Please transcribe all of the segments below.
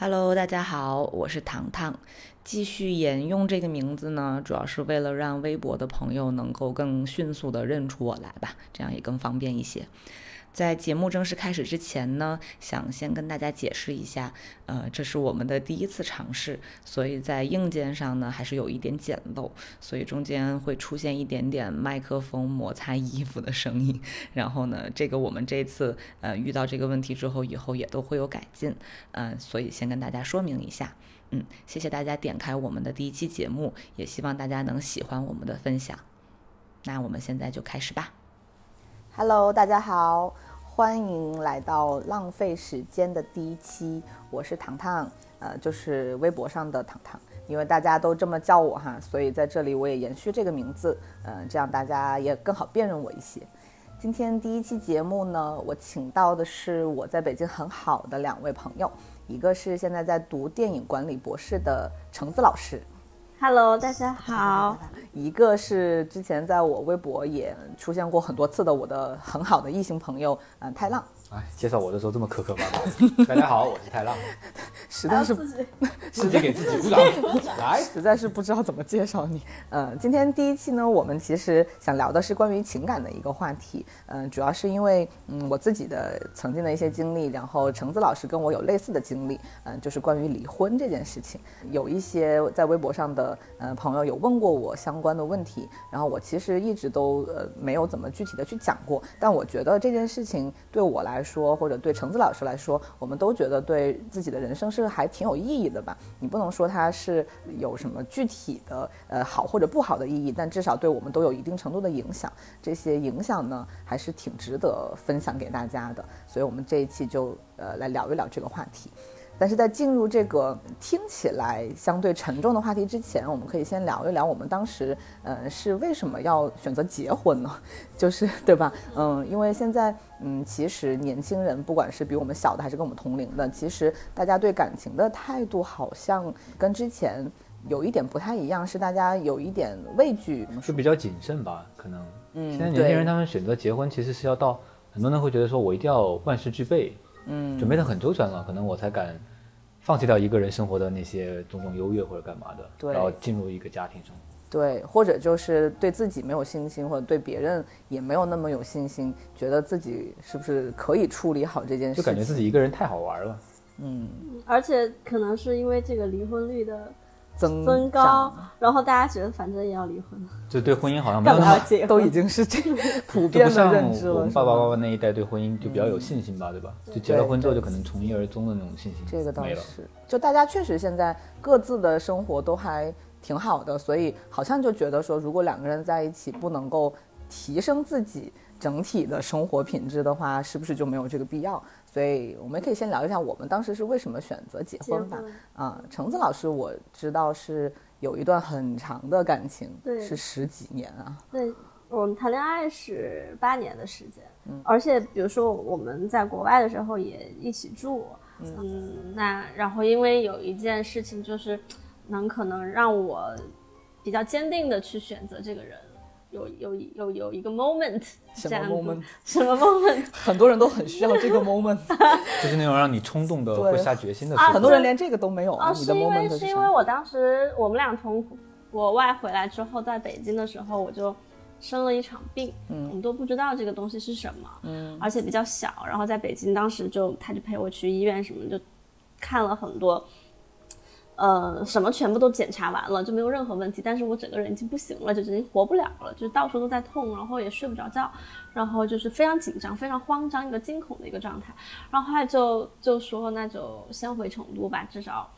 Hello，大家好，我是糖糖。继续沿用这个名字呢，主要是为了让微博的朋友能够更迅速地认出我来吧，这样也更方便一些。在节目正式开始之前呢，想先跟大家解释一下，呃，这是我们的第一次尝试，所以在硬件上呢还是有一点简陋，所以中间会出现一点点麦克风摩擦衣服的声音。然后呢，这个我们这次呃遇到这个问题之后，以后也都会有改进，嗯，所以先跟大家说明一下，嗯，谢谢大家点开我们的第一期节目，也希望大家能喜欢我们的分享。那我们现在就开始吧。Hello，大家好。欢迎来到浪费时间的第一期，我是糖糖，呃，就是微博上的糖糖，因为大家都这么叫我哈，所以在这里我也延续这个名字，嗯，这样大家也更好辨认我一些。今天第一期节目呢，我请到的是我在北京很好的两位朋友，一个是现在在读电影管理博士的橙子老师。Hello，大家好。一个是之前在我微博也出现过很多次的我的很好的异性朋友，嗯，太浪。哎，介绍我的时候这么磕磕巴巴。大家好，我是太浪。实在是 自己给自己鼓掌。来，实在是不知道怎么介绍你。嗯，今天第一期呢，我们其实想聊的是关于情感的一个话题。嗯，主要是因为嗯我自己的曾经的一些经历，然后橙子老师跟我有类似的经历。嗯，就是关于离婚这件事情，有一些在微博上的呃朋友有问过我相关的问题，然后我其实一直都呃没有怎么具体的去讲过。但我觉得这件事情对我来来说，或者对橙子老师来说，我们都觉得对自己的人生是还挺有意义的吧？你不能说它是有什么具体的呃好或者不好的意义，但至少对我们都有一定程度的影响。这些影响呢，还是挺值得分享给大家的。所以我们这一期就呃来聊一聊这个话题。但是在进入这个听起来相对沉重的话题之前，我们可以先聊一聊我们当时，呃，是为什么要选择结婚呢？就是对吧？嗯，因为现在，嗯，其实年轻人不管是比我们小的还是跟我们同龄的，其实大家对感情的态度好像跟之前有一点不太一样，是大家有一点畏惧，是比较谨慎吧？可能，嗯，现在年轻人他们选择结婚，其实是要到很多人会觉得说我一定要万事俱备。嗯，准备的很周全了，可能我才敢放弃掉一个人生活的那些种种优越或者干嘛的，对，然后进入一个家庭生活。对，或者就是对自己没有信心，或者对别人也没有那么有信心，觉得自己是不是可以处理好这件事？就感觉自己一个人太好玩了。嗯，而且可能是因为这个离婚率的。增高，然后大家觉得反正也要离婚，就对婚姻好像没有了解都已经是这个 普遍的认知了。我们爸爸妈妈那一代对婚姻就比较有信心吧，对吧？就结了婚之后就可能从一而终的那种信心这个倒是，就大家确实现在各自的生活都还挺好的，所以好像就觉得说，如果两个人在一起不能够提升自己整体的生活品质的话，是不是就没有这个必要？所以我们可以先聊一下我们当时是为什么选择结婚吧。啊，橙子老师，我知道是有一段很长的感情，对，是十几年啊。对，我们谈恋爱是八年的时间，嗯，而且比如说我们在国外的时候也一起住，嗯，那然后因为有一件事情就是，能可能让我比较坚定的去选择这个人。有有有有一个 moment，什么 moment？什么 moment？很多人都很需要这个 moment，就是那种让你冲动的、会下决心的。啊，很多人连这个都没有。啊，是因为是因为我当时我们俩从国外回来之后，在北京的时候，我就生了一场病，嗯，我们都不知道这个东西是什么，嗯，而且比较小，然后在北京当时就他就陪我去医院什么，就看了很多。呃，什么全部都检查完了，就没有任何问题。但是我整个人已经不行了，就已经活不了了，就到处都在痛，然后也睡不着觉，然后就是非常紧张、非常慌张、一个惊恐的一个状态。然后后来就就说，那就先回成都吧，至少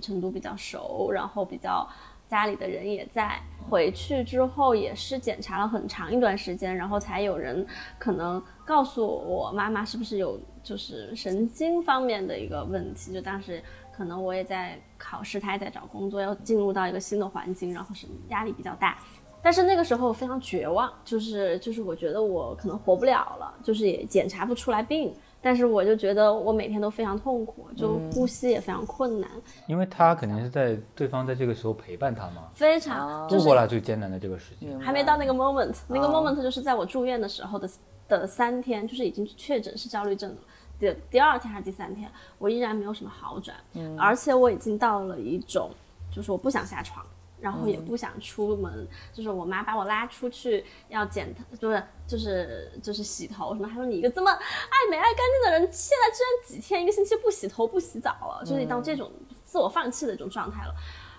成都比较熟，然后比较家里的人也在。回去之后也是检查了很长一段时间，然后才有人可能告诉我妈妈是不是有就是神经方面的一个问题，就当时。可能我也在考试，他也在找工作，要进入到一个新的环境，然后是压力比较大。但是那个时候非常绝望，就是就是我觉得我可能活不了了，就是也检查不出来病，但是我就觉得我每天都非常痛苦，就呼吸也非常困难。因为他肯定是在对方在这个时候陪伴他嘛，非常度过了最艰难的这个时间，还没到那个 moment，那个 moment 就是在我住院的时候的的三天，就是已经确诊是焦虑症了。第第二天还是第三天，我依然没有什么好转，嗯，而且我已经到了一种，就是我不想下床，然后也不想出门，就是我妈把我拉出去要剪头，就是就是就是洗头什么，她说你一个这么爱美爱干净的人，现在居然几天一个星期不洗头不洗澡了，就是到这种自我放弃的一种状态了。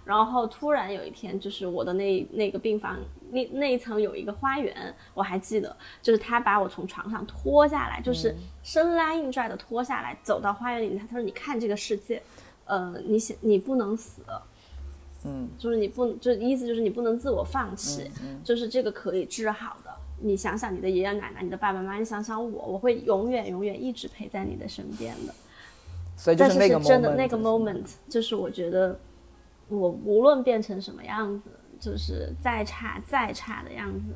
然后突然有一天，就是我的那那个病房那那一层有一个花园，我还记得，就是他把我从床上拖下来，就是生拉硬拽的拖下来，走到花园里，他他说你看这个世界，呃，你想你不能死，嗯，就是你不就意思就是你不能自我放弃，就是这个可以治好的。你想想你的爷爷奶奶，你的爸爸妈妈，你想想我，我会永远永远一直陪在你的身边的。所以就是那个真的那个 moment，就是我觉得。我无论变成什么样子，就是再差再差的样子，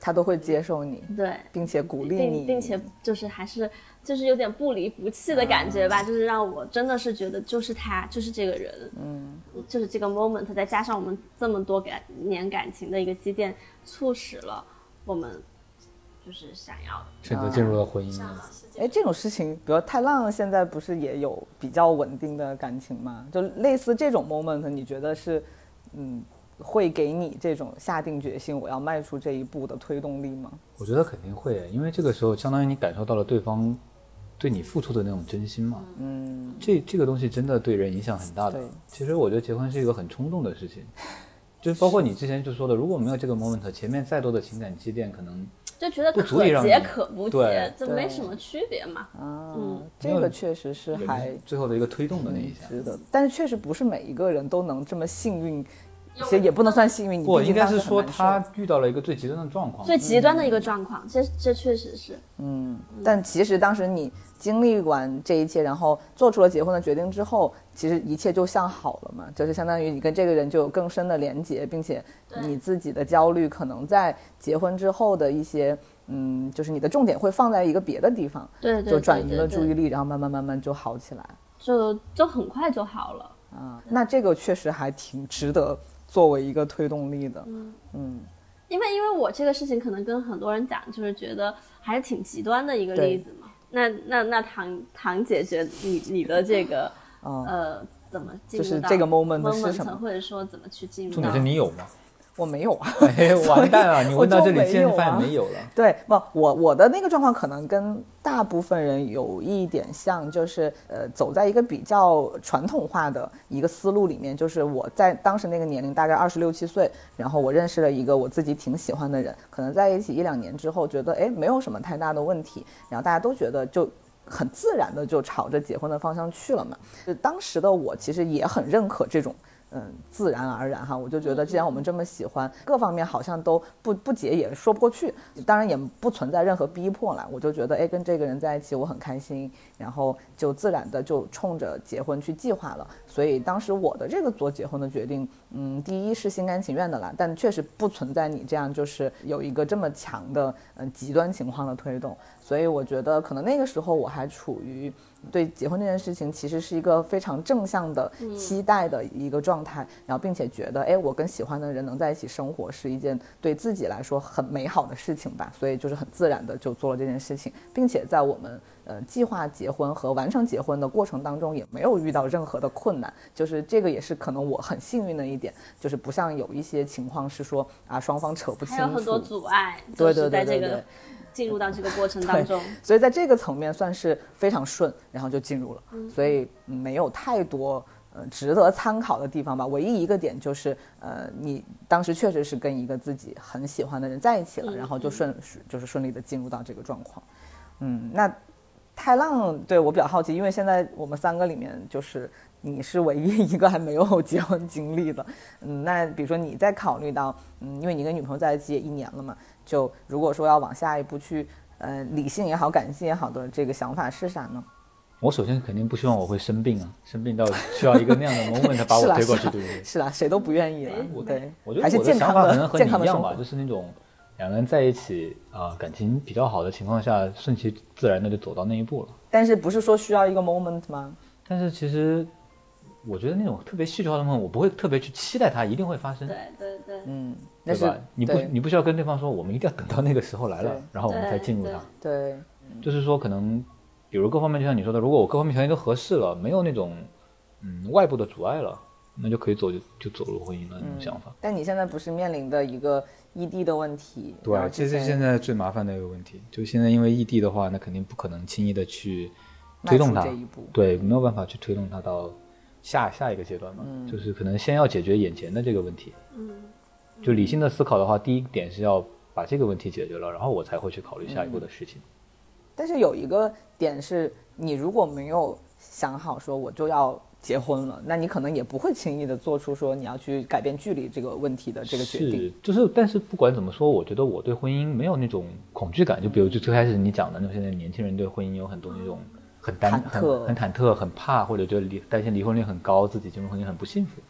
他都会接受你，对，并且鼓励你，并且就是还是就是有点不离不弃的感觉吧，就是让我真的是觉得就是他就是这个人，嗯，就是这个 moment，再加上我们这么多感年感情的一个积淀，促使了我们。就是想要选择进入了婚姻。哎，这种事情，比如太浪现在不是也有比较稳定的感情吗？就类似这种 moment，你觉得是，嗯，会给你这种下定决心我要迈出这一步的推动力吗？我觉得肯定会，因为这个时候相当于你感受到了对方对你付出的那种真心嘛。嗯，这这个东西真的对人影响很大的。其实我觉得结婚是一个很冲动的事情，就是包括你之前就说的，如果没有这个 moment，前面再多的情感积淀可能。就觉得可结可不结，这没什么区别嘛。嗯，这个确实是还最后的一个推动的那一下。是的，但是确实不是每一个人都能这么幸运，其实也不能算幸运。不，应该是说他遇到了一个最极端的状况。最极端的一个状况，这这确实是。嗯，但其实当时你经历完这一切，然后做出了结婚的决定之后。其实一切就向好了嘛，就是相当于你跟这个人就有更深的连接，并且你自己的焦虑可能在结婚之后的一些，嗯，就是你的重点会放在一个别的地方，对，就转移了注意力，然后慢慢慢慢就好起来，就就很快就好了啊。那这个确实还挺值得作为一个推动力的，嗯嗯，因为因为我这个事情可能跟很多人讲，就是觉得还是挺极端的一个例子嘛。那那那唐唐姐姐，你你的这个。呃，怎么进就是这个 moment 是什么？或者说怎么去进入？重点是你有吗？我没有啊！哎，完蛋了！你问到这里，现在没有了。对，不，我我的那个状况可能跟大部分人有一点像，就是呃，走在一个比较传统化的一个思路里面，就是我在当时那个年龄，大概二十六七岁，然后我认识了一个我自己挺喜欢的人，可能在一起一两年之后，觉得哎，没有什么太大的问题，然后大家都觉得就。很自然的就朝着结婚的方向去了嘛。就当时的我其实也很认可这种。嗯，自然而然哈，我就觉得既然我们这么喜欢，各方面好像都不不结也说不过去，当然也不存在任何逼迫了。我就觉得，哎，跟这个人在一起我很开心，然后就自然的就冲着结婚去计划了。所以当时我的这个做结婚的决定，嗯，第一是心甘情愿的啦，但确实不存在你这样就是有一个这么强的嗯极端情况的推动。所以我觉得可能那个时候我还处于。对结婚这件事情，其实是一个非常正向的期待的一个状态，然后并且觉得，哎，我跟喜欢的人能在一起生活是一件对自己来说很美好的事情吧，所以就是很自然的就做了这件事情，并且在我们呃计划结婚和完成结婚的过程当中，也没有遇到任何的困难，就是这个也是可能我很幸运的一点，就是不像有一些情况是说啊双方扯不清楚，还有很多阻碍，对对对对对。进入到这个过程当中，所以在这个层面算是非常顺，然后就进入了，所以没有太多呃值得参考的地方吧。唯一一个点就是，呃，你当时确实是跟一个自己很喜欢的人在一起了，然后就顺就是顺利的进入到这个状况。嗯，那太浪对我比较好奇，因为现在我们三个里面就是你是唯一一个还没有结婚经历的。嗯，那比如说你在考虑到，嗯，因为你跟女朋友在一起也一年了嘛。就如果说要往下一步去，呃，理性也好，感性也好的这个想法是啥呢？我首先肯定不希望我会生病啊，生病到需要一个那样的 moment 把我推过去，对不对？是啦，谁都不愿意了。对，我觉得我的想法可能和你一样吧，就是那种两个人在一起啊，感情比较好的情况下，顺其自然的就走到那一步了。但是不是说需要一个 moment 吗？但是其实。我觉得那种特别戏剧化的梦，我不会特别去期待它一定会发生。对对对，嗯，对吧？你不你不需要跟对方说，我们一定要等到那个时候来了，然后我们再进入它。对，就是说可能比如各方面，就像你说的，如果我各方面条件都合适了，没有那种嗯外部的阻碍了，那就可以走就就走入婚姻了那种想法。但你现在不是面临的一个异地的问题？对，这是现在最麻烦的一个问题。就现在因为异地的话，那肯定不可能轻易的去推动他，对，没有办法去推动他到下下一个阶段嘛。就是可能先要解决眼前的这个问题。嗯，就理性的思考的话，第一点是要把这个问题解决了，然后我才会去考虑下一步的事情。但是有一个点是，你如果没有想好说我就要结婚了，那你可能也不会轻易的做出说你要去改变距离这个问题的这个决定。是，就是，但是不管怎么说，我觉得我对婚姻没有那种恐惧感。就比如就最开始你讲的，那现在年轻人对婚姻有很多那种很忐忑、很忐忑、很怕，或者就离担心离婚率很高，自己进入婚姻很不幸福。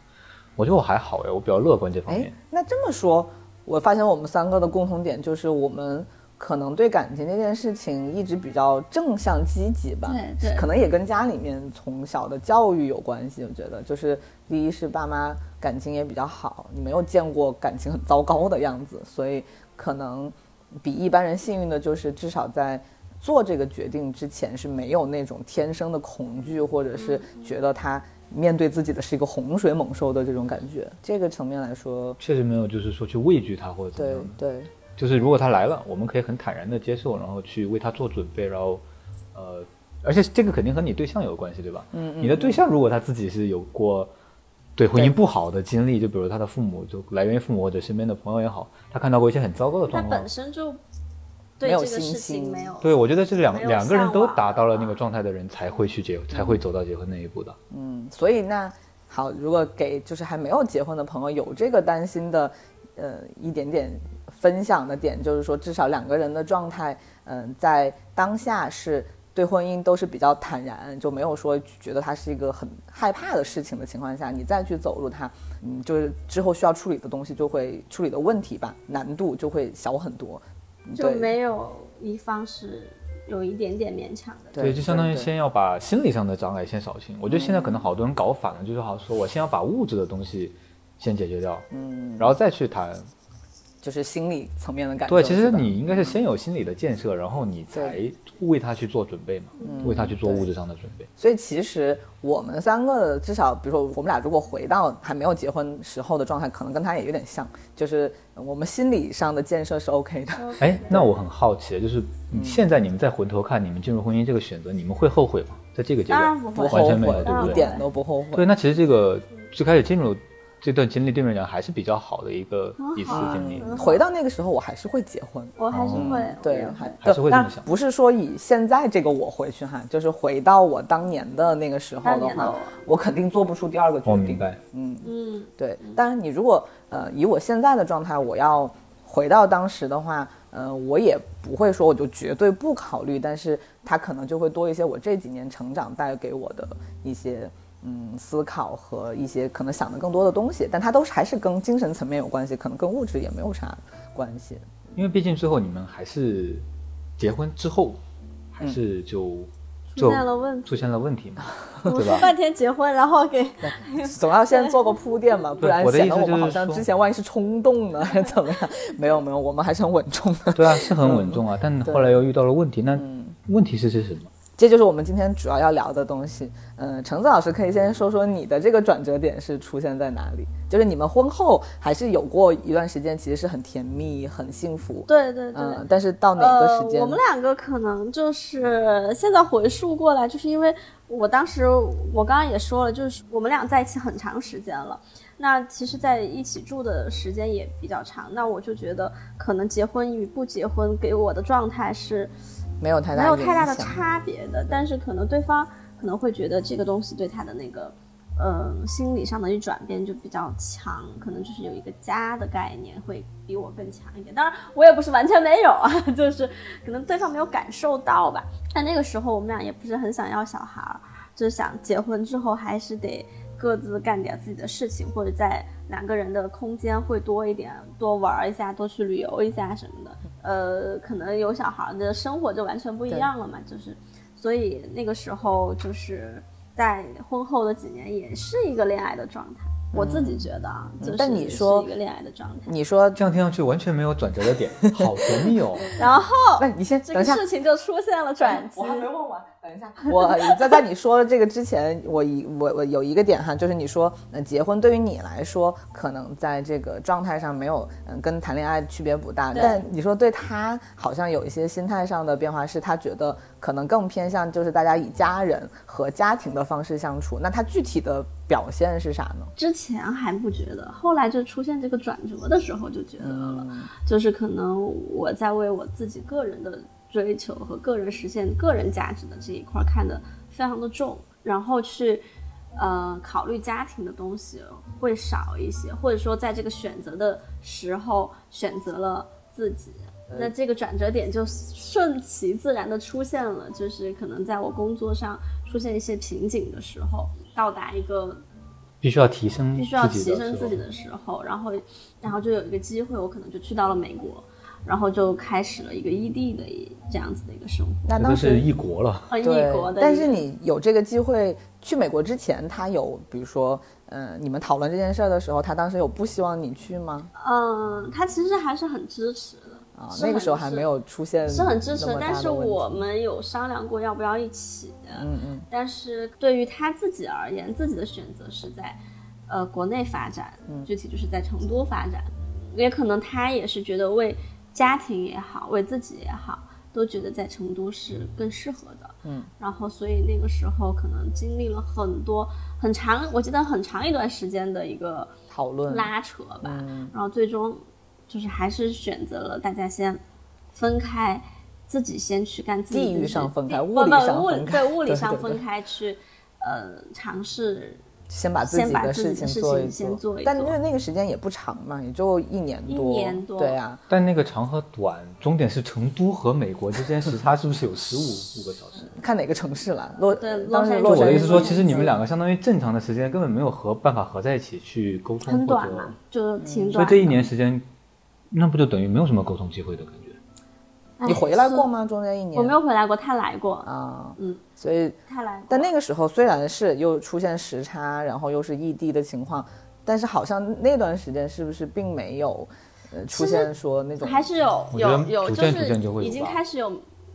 我觉得我还好哎，我比较乐观这方面。那这么说，我发现我们三个的共同点就是我们。可能对感情这件事情一直比较正向积极吧，对对，可能也跟家里面从小的教育有关系。我觉得，就是第一是爸妈感情也比较好，你没有见过感情很糟糕的样子，所以可能比一般人幸运的就是至少在做这个决定之前是没有那种天生的恐惧，或者是觉得他面对自己的是一个洪水猛兽的这种感觉。这个层面来说，确实没有，就是说去畏惧他或者怎么样。对对。就是如果他来了，我们可以很坦然的接受，然后去为他做准备，然后，呃，而且这个肯定和你对象有关系，对吧？嗯嗯。你的对象如果他自己是有过对婚姻不好的经历，就比如他的父母就来源于父母或者身边的朋友也好，他看到过一些很糟糕的状况，他本身就对这个事情没有。对，我觉得是两两个人都达到了那个状态的人才会去结，才会走到结婚那一步的。嗯，所以那好，如果给就是还没有结婚的朋友有这个担心的，呃，一点点。分享的点就是说，至少两个人的状态，嗯，在当下是对婚姻都是比较坦然，就没有说觉得它是一个很害怕的事情的情况下，你再去走入它，嗯，就是之后需要处理的东西就会处理的问题吧，难度就会小很多，就没有一方是有一点点勉强的。对，就相当于先要把心理上的障碍先扫清。我觉得现在可能好多人搞反了，就是好像说我先要把物质的东西先解决掉，嗯，然后再去谈。就是心理层面的感觉。对，其实你应该是先有心理的建设，然后你才为他去做准备嘛，为他去做物质上的准备。所以其实我们三个至少，比如说我们俩如果回到还没有结婚时候的状态，可能跟他也有点像，就是我们心理上的建设是 OK 的。哎，那我很好奇，就是现在你们再回头看你们进入婚姻这个选择，你们会后悔吗？在这个阶段，不完全没有，对不对？一点都不后悔。对，那其实这个最开始进入。这段经历对你来讲还是比较好的一个一次经历。回到那个时候，我还是会结婚，我还是会对，还还是会这么想。不是说以现在这个我回去哈，就是回到我当年的那个时候的话，我肯定做不出第二个决定。我明白。嗯嗯，对。当然，你如果呃以我现在的状态，我要回到当时的话，呃，我也不会说我就绝对不考虑，但是它可能就会多一些我这几年成长带给我的一些。嗯，思考和一些可能想的更多的东西，但它都是还是跟精神层面有关系，可能跟物质也没有啥关系。因为毕竟最后你们还是结婚之后，还是就出现了问出现了问题嘛，对吧？半天结婚，然后给总要先做个铺垫嘛，不然显得我们好像之前万一是冲动呢，还 是怎么样？没有没有，我们还是很稳重的。对啊，是很稳重啊，但后来又遇到了问题，那问题是是什么？这就是我们今天主要要聊的东西。嗯，橙子老师可以先说说你的这个转折点是出现在哪里？就是你们婚后还是有过一段时间，其实是很甜蜜、很幸福。对对对。嗯，但是到哪个时间？我们两个可能就是现在回溯过来，就是因为我当时我刚刚也说了，就是我们俩在一起很长时间了。那其实，在一起住的时间也比较长。那我就觉得，可能结婚与不结婚给我的状态是。没有太大没有太大的差别的，但是可能对方可能会觉得这个东西对他的那个，呃，心理上的一转变就比较强，可能就是有一个家的概念会比我更强一点。当然，我也不是完全没有啊，就是可能对方没有感受到吧。但那个时候我们俩也不是很想要小孩儿，就是想结婚之后还是得各自干点自己的事情，或者在两个人的空间会多一点，多玩一下，多去旅游一下什么的。呃，可能有小孩的生活就完全不一样了嘛，就是，所以那个时候就是在婚后的几年也是一个恋爱的状态，我自己觉得啊，但你说一个恋爱的状态，你说这样听上去完全没有转折的点，好甜蜜哦。然后，哎，你先这个事情就出现了转机。我还没问完。等一下，我在在你说这个之前，我一我我有一个点哈，就是你说，嗯，结婚对于你来说，可能在这个状态上没有，嗯，跟谈恋爱区别不大。但你说对他好像有一些心态上的变化，是他觉得可能更偏向就是大家以家人和家庭的方式相处。那他具体的表现是啥呢？之前还不觉得，后来就出现这个转折的时候就觉得了，就是可能我在为我自己个人的。追求和个人实现个人价值的这一块看得非常的重，然后去呃考虑家庭的东西会少一些，或者说在这个选择的时候选择了自己，那这个转折点就顺其自然的出现了，就是可能在我工作上出现一些瓶颈的时候，到达一个必须要提升必须要提升自己的时候，然后然后就有一个机会，我可能就去到了美国。然后就开始了一个异地的这样子的一个生活，那当时异国了，异国的。但是你有这个机会去美国之前，他有比如说，嗯，你们讨论这件事儿的时候，他当时有不希望你去吗？嗯，他其实还是很支持的啊。那个时候还没有出现，是很支持。但是我们有商量过要不要一起。嗯嗯。但是对于他自己而言，自己的选择是在呃国内发展，具体就是在成都发展，也可能他也是觉得为。家庭也好，为自己也好，都觉得在成都是更适合的。嗯，然后所以那个时候可能经历了很多很长，我记得很长一段时间的一个讨论拉扯吧。然后最终就是还是选择了大家先分开，自己先去干自己的。地域上分开，物理上分开，对物理上分开去，呃，尝试。先把自己的事情做一做，但因为那个时间也不长嘛，也就一年多。一年多，对啊。但那个长和短，终点是成都和美国之间时差是不是有十五五个小时？看哪个城市了。洛对，当时我的意思说，其实你们两个相当于正常的时间根本没有合办法合在一起去沟通，很短嘛，就挺短。所以这一年时间，那不就等于没有什么沟通机会的感觉？你回来过吗？中间一年我没有回来过，他来过啊。嗯，所以他来。但那个时候虽然是又出现时差，然后又是异地的情况，但是好像那段时间是不是并没有呃出现说那种还是有有有就是已经开始有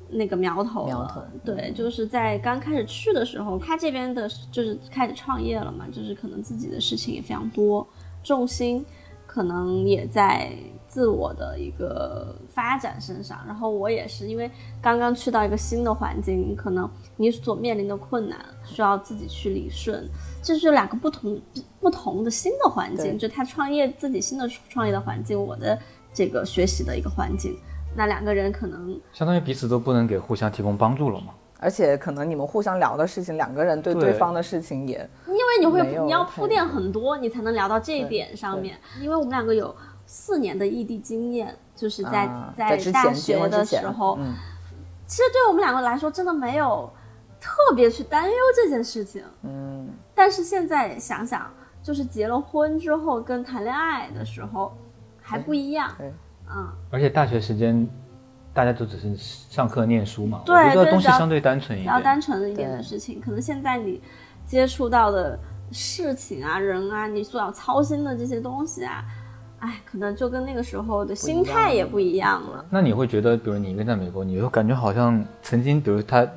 那个苗头苗头。对，就是在刚开始去的时候，他这边的就是开始创业了嘛，就是可能自己的事情也非常多，重心可能也在。自我的一个发展身上，然后我也是因为刚刚去到一个新的环境，可能你所面临的困难需要自己去理顺，这是两个不同不同的新的环境，就他创业自己新的创业的环境，我的这个学习的一个环境，那两个人可能相当于彼此都不能给互相提供帮助了嘛，而且可能你们互相聊的事情，两个人对对方的事情也因为你会你要铺垫很多，你才能聊到这一点上面，因为我们两个有。四年的异地经验，就是在在大学的时候，其实对我们两个来说，真的没有特别去担忧这件事情。嗯，但是现在想想，就是结了婚之后跟谈恋爱的时候还不一样。嗯，而且大学时间大家都只是上课念书嘛，对，觉得东西相对单纯一点，比较单纯的一点的事情，可能现在你接触到的事情啊、人啊，你所要操心的这些东西啊。哎，可能就跟那个时候的心态也不一样了。那你会觉得，比如你一个人在美国，你会感觉好像曾经，比如他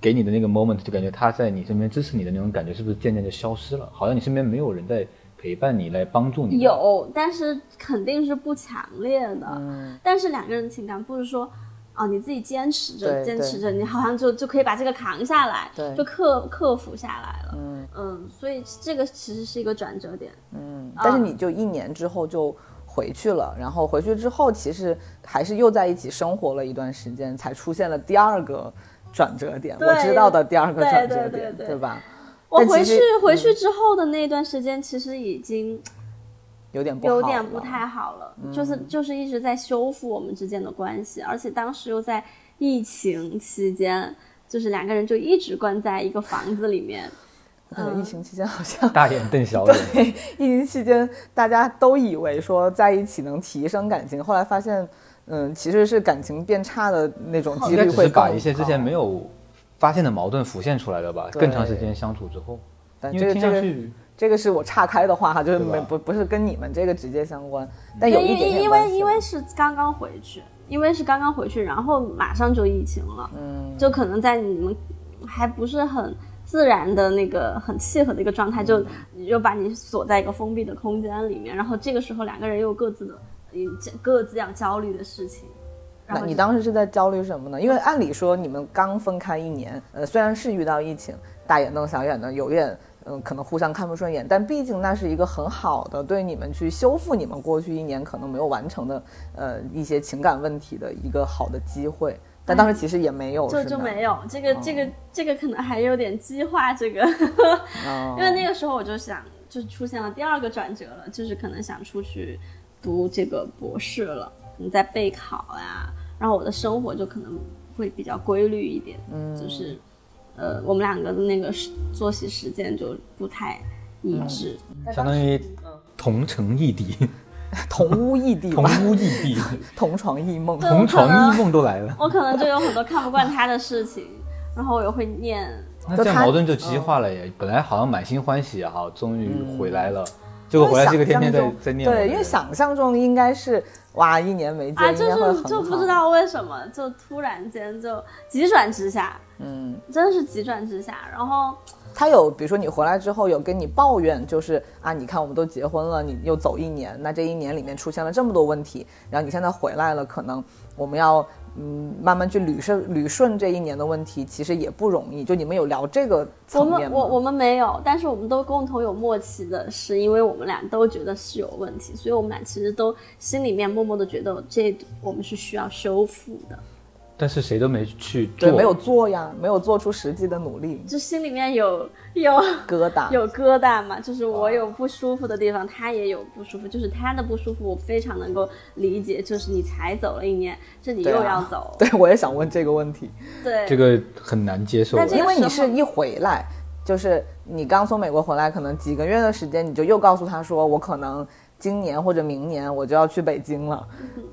给你的那个 moment，就感觉他在你身边支持你的那种感觉，是不是渐渐就消失了？好像你身边没有人在陪伴你，来帮助你。有，但是肯定是不强烈的。嗯。但是两个人情感不是说，哦，你自己坚持着，坚持着，你好像就就可以把这个扛下来，对，就克克服下来了。嗯嗯，所以这个其实是一个转折点。嗯，但是你就一年之后就。回去了，然后回去之后，其实还是又在一起生活了一段时间，才出现了第二个转折点。我知道的第二个转折点，对吧？我回去回去之后的那段时间，其实已经有点有点不太好了，就是就是一直在修复我们之间的关系，而且当时又在疫情期间，就是两个人就一直关在一个房子里面。疫情期间好像大眼瞪小眼。对，疫情期间大家都以为说在一起能提升感情，后来发现，嗯，其实是感情变差的那种几率会把一些之前没有发现的矛盾浮现出来了吧？更长时间相处之后，但这个这个这个是我岔开的话哈，就是没不不是跟你们这个直接相关，但有一点因为因为是刚刚回去，因为是刚刚回去，然后马上就疫情了，嗯，就可能在你们。还不是很自然的那个很契合的一个状态，就就把你锁在一个封闭的空间里面，然后这个时候两个人又各自的各自要焦虑的事情。那你当时是在焦虑什么呢？因为按理说你们刚分开一年，呃，虽然是遇到疫情，大眼瞪小眼的，有点嗯，可能互相看不顺眼，但毕竟那是一个很好的对你们去修复你们过去一年可能没有完成的呃一些情感问题的一个好的机会。但当时其实也没有，就就没有这个这个这个可能还有点激化这个，因为那个时候我就想，就出现了第二个转折了，就是可能想出去读这个博士了。你在备考呀，然后我的生活就可能会比较规律一点，嗯，就是，呃，我们两个的那个作息时间就不太一致，相当于同城异地，同屋异地，同屋异地，同床异梦，同床异梦都来了。我可能就有很多看不惯他的事情，然后我又会念，那这样矛盾就激化了耶。本来好像满心欢喜啊，终于回来了。结果回来这个天天在在念，对，因为想象中应该是哇，一年没见，应该会就不知道为什么就突然间就急转直下，嗯，真的是急转直下。然后他有，比如说你回来之后有跟你抱怨，就是啊，你看我们都结婚了，你又走一年，那这一年里面出现了这么多问题，然后你现在回来了，可能我们要。嗯，慢慢去捋顺捋顺这一年的问题，其实也不容易。就你们有聊这个层面吗？我我我们没有，但是我们都共同有默契的是，因为我们俩都觉得是有问题，所以我们俩其实都心里面默默的觉得这我们是需要修复的。但是谁都没去做，对，没有做呀，没有做出实际的努力，就心里面有有疙瘩，有疙瘩嘛。就是我有不舒服的地方，他也有不舒服，就是他的不舒服，我非常能够理解。就是你才走了一年，这你又要走，对 我也想问这个问题，对，这个很难接受，因为你是一回来，就是你刚从美国回来，可能几个月的时间，你就又告诉他说，我可能。今年或者明年我就要去北京了，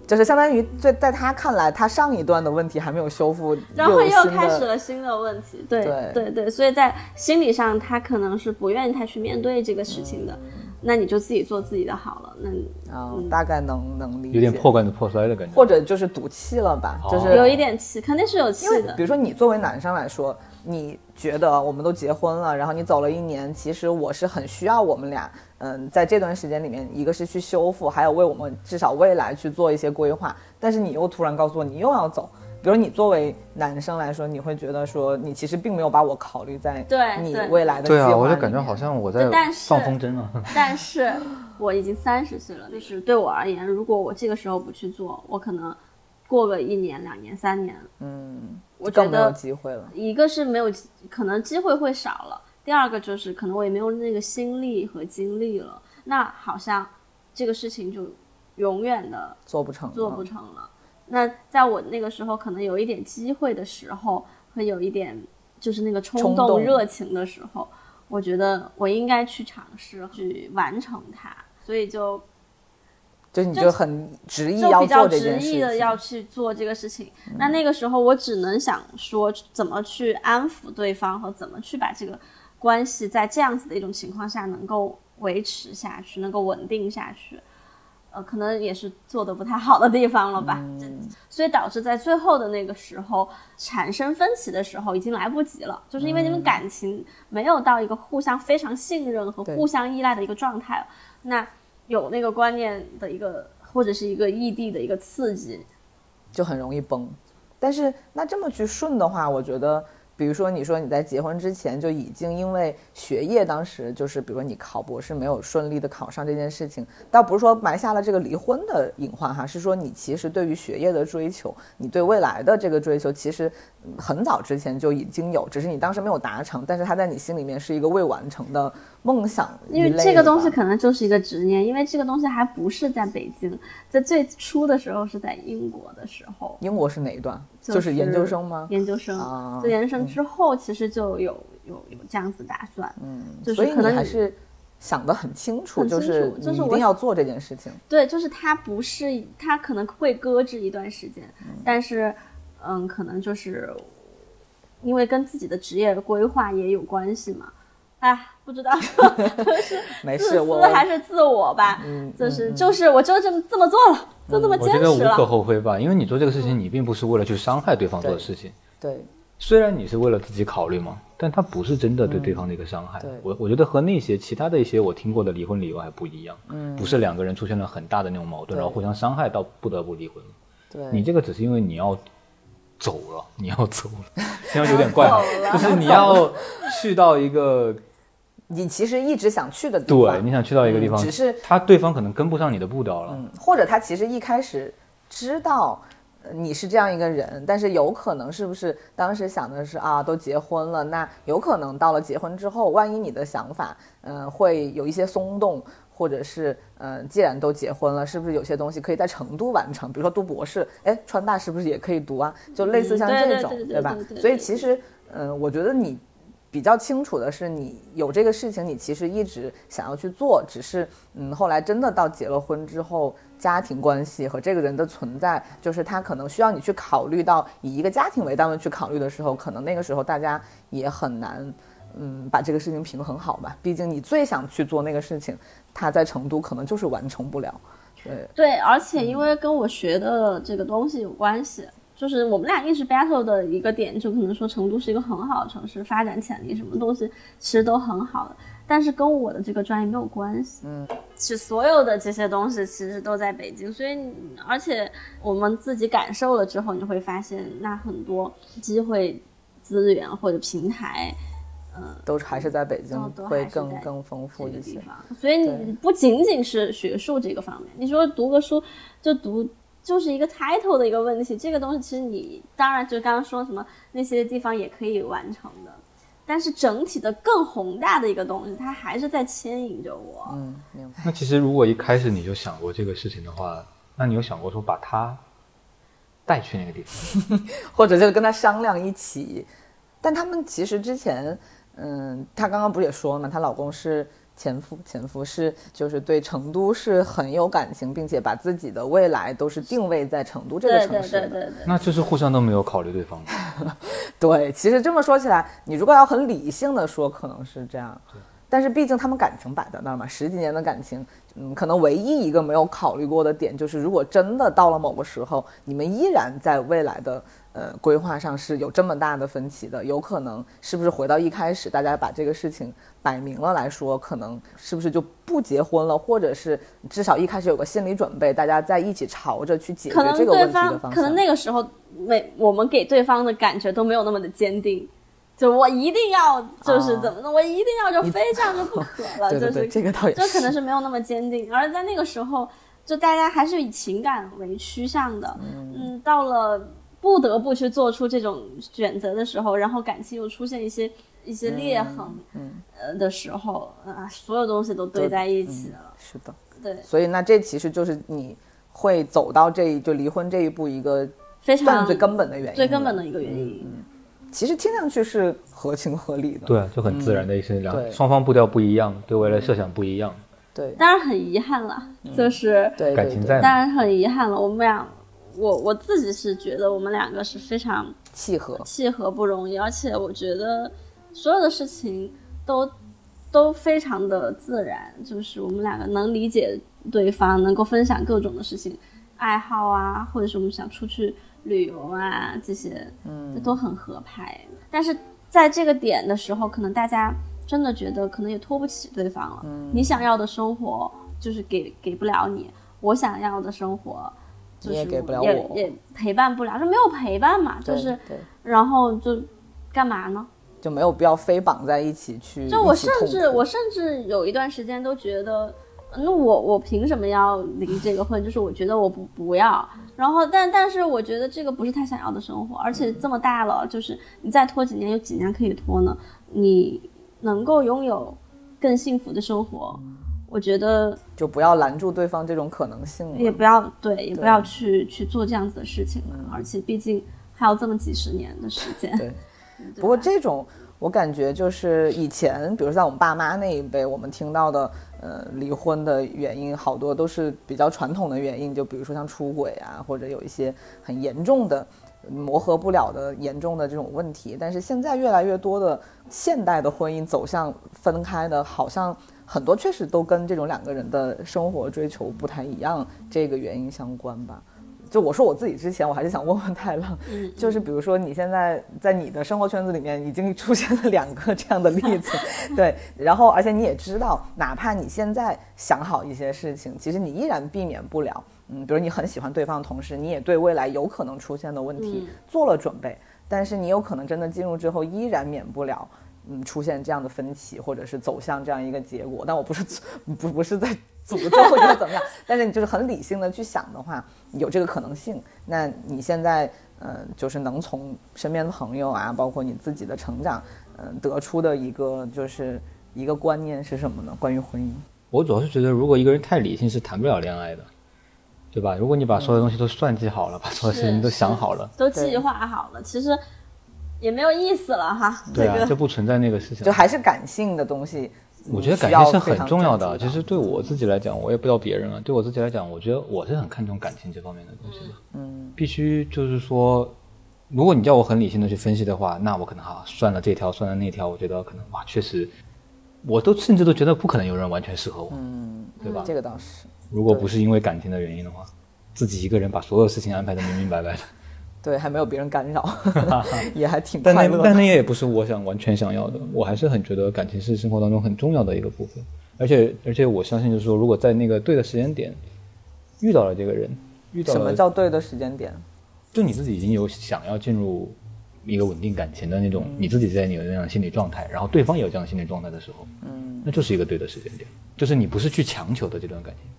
就是相当于在在他看来，他上一段的问题还没有修复，然后又开始了新的问题。对对对，所以在心理上他可能是不愿意太去面对这个事情的。那你就自己做自己的好了。那啊，大概能能理解，有点破罐子破摔的感觉，或者就是赌气了吧？就是有一点气，肯定是有气的。比如说你作为男生来说。你觉得我们都结婚了，然后你走了一年，其实我是很需要我们俩，嗯，在这段时间里面，一个是去修复，还有为我们至少未来去做一些规划。但是你又突然告诉我你又要走，比如你作为男生来说，你会觉得说你其实并没有把我考虑在你未来的对啊，我就感觉好像我在放风筝啊。但是我已经三十岁了，就是对我而言，如果我这个时候不去做，我可能过个一年、两年、三年，嗯。我觉得机会了，一个是没有可能机会会少了，第二个就是可能我也没有那个心力和精力了。那好像这个事情就永远的做不成，做不成了。那在我那个时候可能有一点机会的时候，会有一点就是那个冲动热情的时候，我觉得我应该去尝试去完成它，所以就。就你就很执意要做这件事，执意的要去做这个事情。那那个时候我只能想说，怎么去安抚对方和怎么去把这个关系在这样子的一种情况下能够维持下去，能够稳定下去。呃，可能也是做的不太好的地方了吧。所以导致在最后的那个时候产生分歧的时候已经来不及了，就是因为你们感情没有到一个互相非常信任和互相依赖的一个状态。那。有那个观念的一个，或者是一个异地的一个刺激，就很容易崩。但是那这么去顺的话，我觉得。比如说，你说你在结婚之前就已经因为学业，当时就是，比如说你考博士没有顺利的考上这件事情，倒不是说埋下了这个离婚的隐患哈，是说你其实对于学业的追求，你对未来的这个追求，其实很早之前就已经有，只是你当时没有达成，但是它在你心里面是一个未完成的梦想。因为这个东西可能就是一个执念，因为这个东西还不是在北京，在最初的时候是在英国的时候。英国是哪一段？就是研究生吗？研究生，就研究生之后，其实就有有有这样子打算，嗯，所以可能还是想得很清楚，就是就是一定要做这件事情。对，就是他不是他可能会搁置一段时间，但是嗯，可能就是因为跟自己的职业规划也有关系嘛。哎，不知道 是自私还是自我吧，嗯，就是就是我就这么这么做了。就这么坚持了。我觉得无可厚非吧，因为你做这个事情，你并不是为了去伤害对方做的事情。对，虽然你是为了自己考虑嘛，但他不是真的对对方的一个伤害。我我觉得和那些其他的一些我听过的离婚理由还不一样。嗯，不是两个人出现了很大的那种矛盾，然后互相伤害到不得不离婚。对，你这个只是因为你要走了，你要走了，这样有点怪，就是你要去到一个 你其实一直想去的地方。对，你想去到一个地方，只是他对方可能跟不上你的步调了，或者他其实一开始知道。你是这样一个人，但是有可能是不是当时想的是啊，都结婚了，那有可能到了结婚之后，万一你的想法，嗯，会有一些松动，或者是，嗯，既然都结婚了，是不是有些东西可以在成都完成？比如说读博士，哎，川大是不是也可以读啊？就类似像这种，对吧？所以其实，嗯，我觉得你比较清楚的是，你有这个事情，你其实一直想要去做，只是，嗯，后来真的到结了婚之后。家庭关系和这个人的存在，就是他可能需要你去考虑到以一个家庭为单位去考虑的时候，可能那个时候大家也很难，嗯，把这个事情平衡好吧。毕竟你最想去做那个事情，他在成都可能就是完成不了。对对，而且因为跟我学的这个东西有关系，就是我们俩一直 battle 的一个点，就可能说成都是一个很好的城市，发展潜力什么东西其实都很好的。但是跟我的这个专业没有关系，嗯，是所有的这些东西其实都在北京，所以而且我们自己感受了之后，你会发现那很多机会、资源或者平台，嗯，都还是在北京会更更丰富一些。所以你不仅仅是学术这个方面，你说读个书就读就是一个 title 的一个问题，这个东西其实你当然就刚刚说什么那些地方也可以完成的。但是整体的更宏大的一个东西，它还是在牵引着我。嗯，明白。那其实如果一开始你就想过这个事情的话，那你有想过说把他带去那个地方，或者就是跟他商量一起？但他们其实之前，嗯，她刚刚不是也说了吗？她老公是。前夫，前夫是就是对成都是很有感情，并且把自己的未来都是定位在成都这个城市的。那就是互相都没有考虑对方。对，其实这么说起来，你如果要很理性的说，可能是这样。但是毕竟他们感情摆在那儿嘛，十几年的感情，嗯，可能唯一一个没有考虑过的点就是，如果真的到了某个时候，你们依然在未来的呃规划上是有这么大的分歧的，有可能是不是回到一开始大家把这个事情摆明了来说，可能是不是就不结婚了，或者是至少一开始有个心理准备，大家在一起朝着去解决这个问题的方向。可能那个时候每我们给对方的感觉都没有那么的坚定。就我一定要，就是怎么的，我一定要就非这样就不可 了，就是这个倒也，就可能是没有那么坚定。而在那个时候，就大家还是以情感为趋向的，嗯，到了不得不去做出这种选择的时候，然后感情又出现一些一些裂痕，嗯，呃的时候，啊，所有东西都堆在一起了。是的，对。所以那这其实就是你会走到这就离婚这一步一个非常最根本的原因，最根本的一个原因。其实听上去是合情合理的，对，就很自然的一些两双方步调不一样，对未来设想不一样，对，当然很遗憾了，就是对感情在，当然很遗憾了。我们俩，我我自己是觉得我们两个是非常契合，契合不容易，而且我觉得所有的事情都都非常的自然，就是我们两个能理解对方，能够分享各种的事情，爱好啊，或者是我们想出去。旅游啊，这些，嗯，这都很合拍。但是在这个点的时候，可能大家真的觉得可能也拖不起对方了。嗯，你想要的生活就是给给不了你，我想要的生活，就是也给不了我，也陪伴不了，就没有陪伴嘛，就是，然后就干嘛呢？就没有必要非绑在一起去。就我甚至我甚至有一段时间都觉得，那我我凭什么要离这个婚？就是我觉得我不不要。然后，但但是我觉得这个不是他想要的生活，而且这么大了，就是你再拖几年，有几年可以拖呢？你能够拥有更幸福的生活，我觉得就不要拦住对方这种可能性，也不要对，也不要去去做这样子的事情了。而且毕竟还有这么几十年的时间。对，不过这种我感觉就是以前，比如在我们爸妈那一辈，我们听到的。呃，离婚的原因好多都是比较传统的原因，就比如说像出轨啊，或者有一些很严重的磨合不了的严重的这种问题。但是现在越来越多的现代的婚姻走向分开的，好像很多确实都跟这种两个人的生活追求不太一样这个原因相关吧。就我说我自己之前，我还是想问问太浪，就是比如说你现在在你的生活圈子里面已经出现了两个这样的例子，对，然后而且你也知道，哪怕你现在想好一些事情，其实你依然避免不了，嗯，比如你很喜欢对方的同时，你也对未来有可能出现的问题做了准备，但是你有可能真的进入之后，依然免不了。嗯，出现这样的分歧，或者是走向这样一个结果，但我不是不不是在诅咒或者怎么样，但是你就是很理性的去想的话，有这个可能性。那你现在，嗯，就是能从身边的朋友啊，包括你自己的成长，嗯，得出的一个就是一个观念是什么呢？关于婚姻，我主要是觉得，如果一个人太理性，是谈不了恋爱的，对吧？如果你把所有东西都算计好了，把所有事情都想好了，都计划好了，其实。也没有意思了哈，对啊，就不存在那个事情，就还是感性的东西。我觉得感性是很重要的。其实对我自己来讲，我也不知道别人啊。对我自己来讲，我觉得我是很看重感情这方面的东西的。嗯，必须就是说，如果你叫我很理性的去分析的话，那我可能哈算了这条，算了那条，我觉得可能哇，确实，我都甚至都觉得不可能有人完全适合我，嗯，对吧？这个倒是。如果不是因为感情的原因的话，自己一个人把所有事情安排的明明白白的。对，还没有别人干扰，也还挺快乐。但那但那也不是我想完全想要的。我还是很觉得感情是生活当中很重要的一个部分。而且而且我相信，就是说，如果在那个对的时间点遇到了这个人，遇到什么叫对的时间点？就你自己已经有想要进入一个稳定感情的那种，你自己在你有那样心理状态，然后对方也有这样心理状态的时候，嗯，那就是一个对的时间点，就是你不是去强求的这段感情。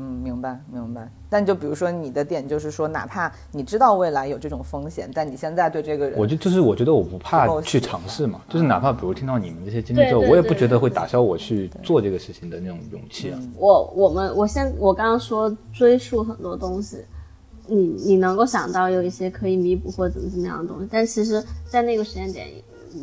嗯，明白明白。但就比如说你的点就是说，哪怕你知道未来有这种风险，但你现在对这个人，我就就是我觉得我不怕去尝试嘛。就是哪怕比如听到你们这些经历之后，我也不觉得会打消我去做这个事情的那种勇气啊。我我们我先我刚刚说追溯很多东西，你你能够想到有一些可以弥补或怎么怎么样的东西，但其实在那个时间点。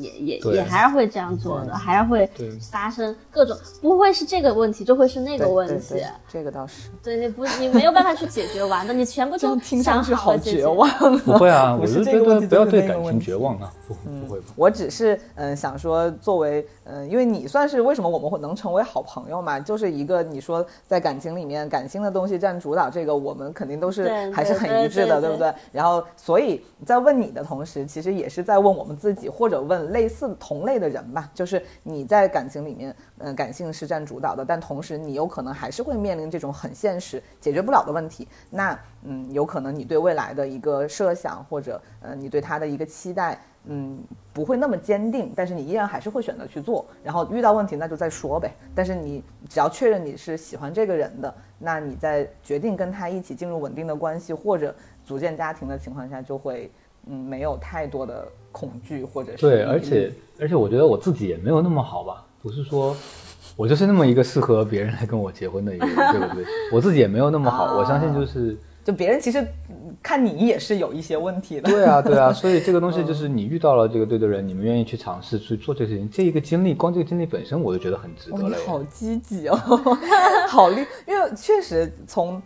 也也也还是会这样做的，还是会发生各种，不会是这个问题，就会是那个问题。这个倒是，对你不，你没有办法去解决完的，你全部都 听上去好绝望。不会啊，我是觉得不要对感情绝望啊，不不会。我只是嗯想说，作为嗯，因为你算是为什么我们会能成为好朋友嘛，就是一个你说在感情里面感性的东西占主导，这个我们肯定都是还是很一致的，对不对？然后所以在问你的同时，其实也是在问我们自己，或者问。类似同类的人吧，就是你在感情里面，嗯，感性是占主导的，但同时你有可能还是会面临这种很现实、解决不了的问题。那，嗯，有可能你对未来的一个设想，或者，呃，你对他的一个期待，嗯，不会那么坚定，但是你依然还是会选择去做。然后遇到问题那就再说呗。但是你只要确认你是喜欢这个人的，那你在决定跟他一起进入稳定的关系或者组建家庭的情况下，就会。嗯，没有太多的恐惧，或者是对，而且而且我觉得我自己也没有那么好吧，不是说我就是那么一个适合别人来跟我结婚的一个人，对不对？我自己也没有那么好，我相信就是就别人其实看你也是有一些问题的，对啊对啊，所以这个东西就是你遇到了这个对的人，你们愿意去尝试去做这个事情，这一个经历，光这个经历本身我就觉得很值得了。好积极哦，好厉，因为确实从。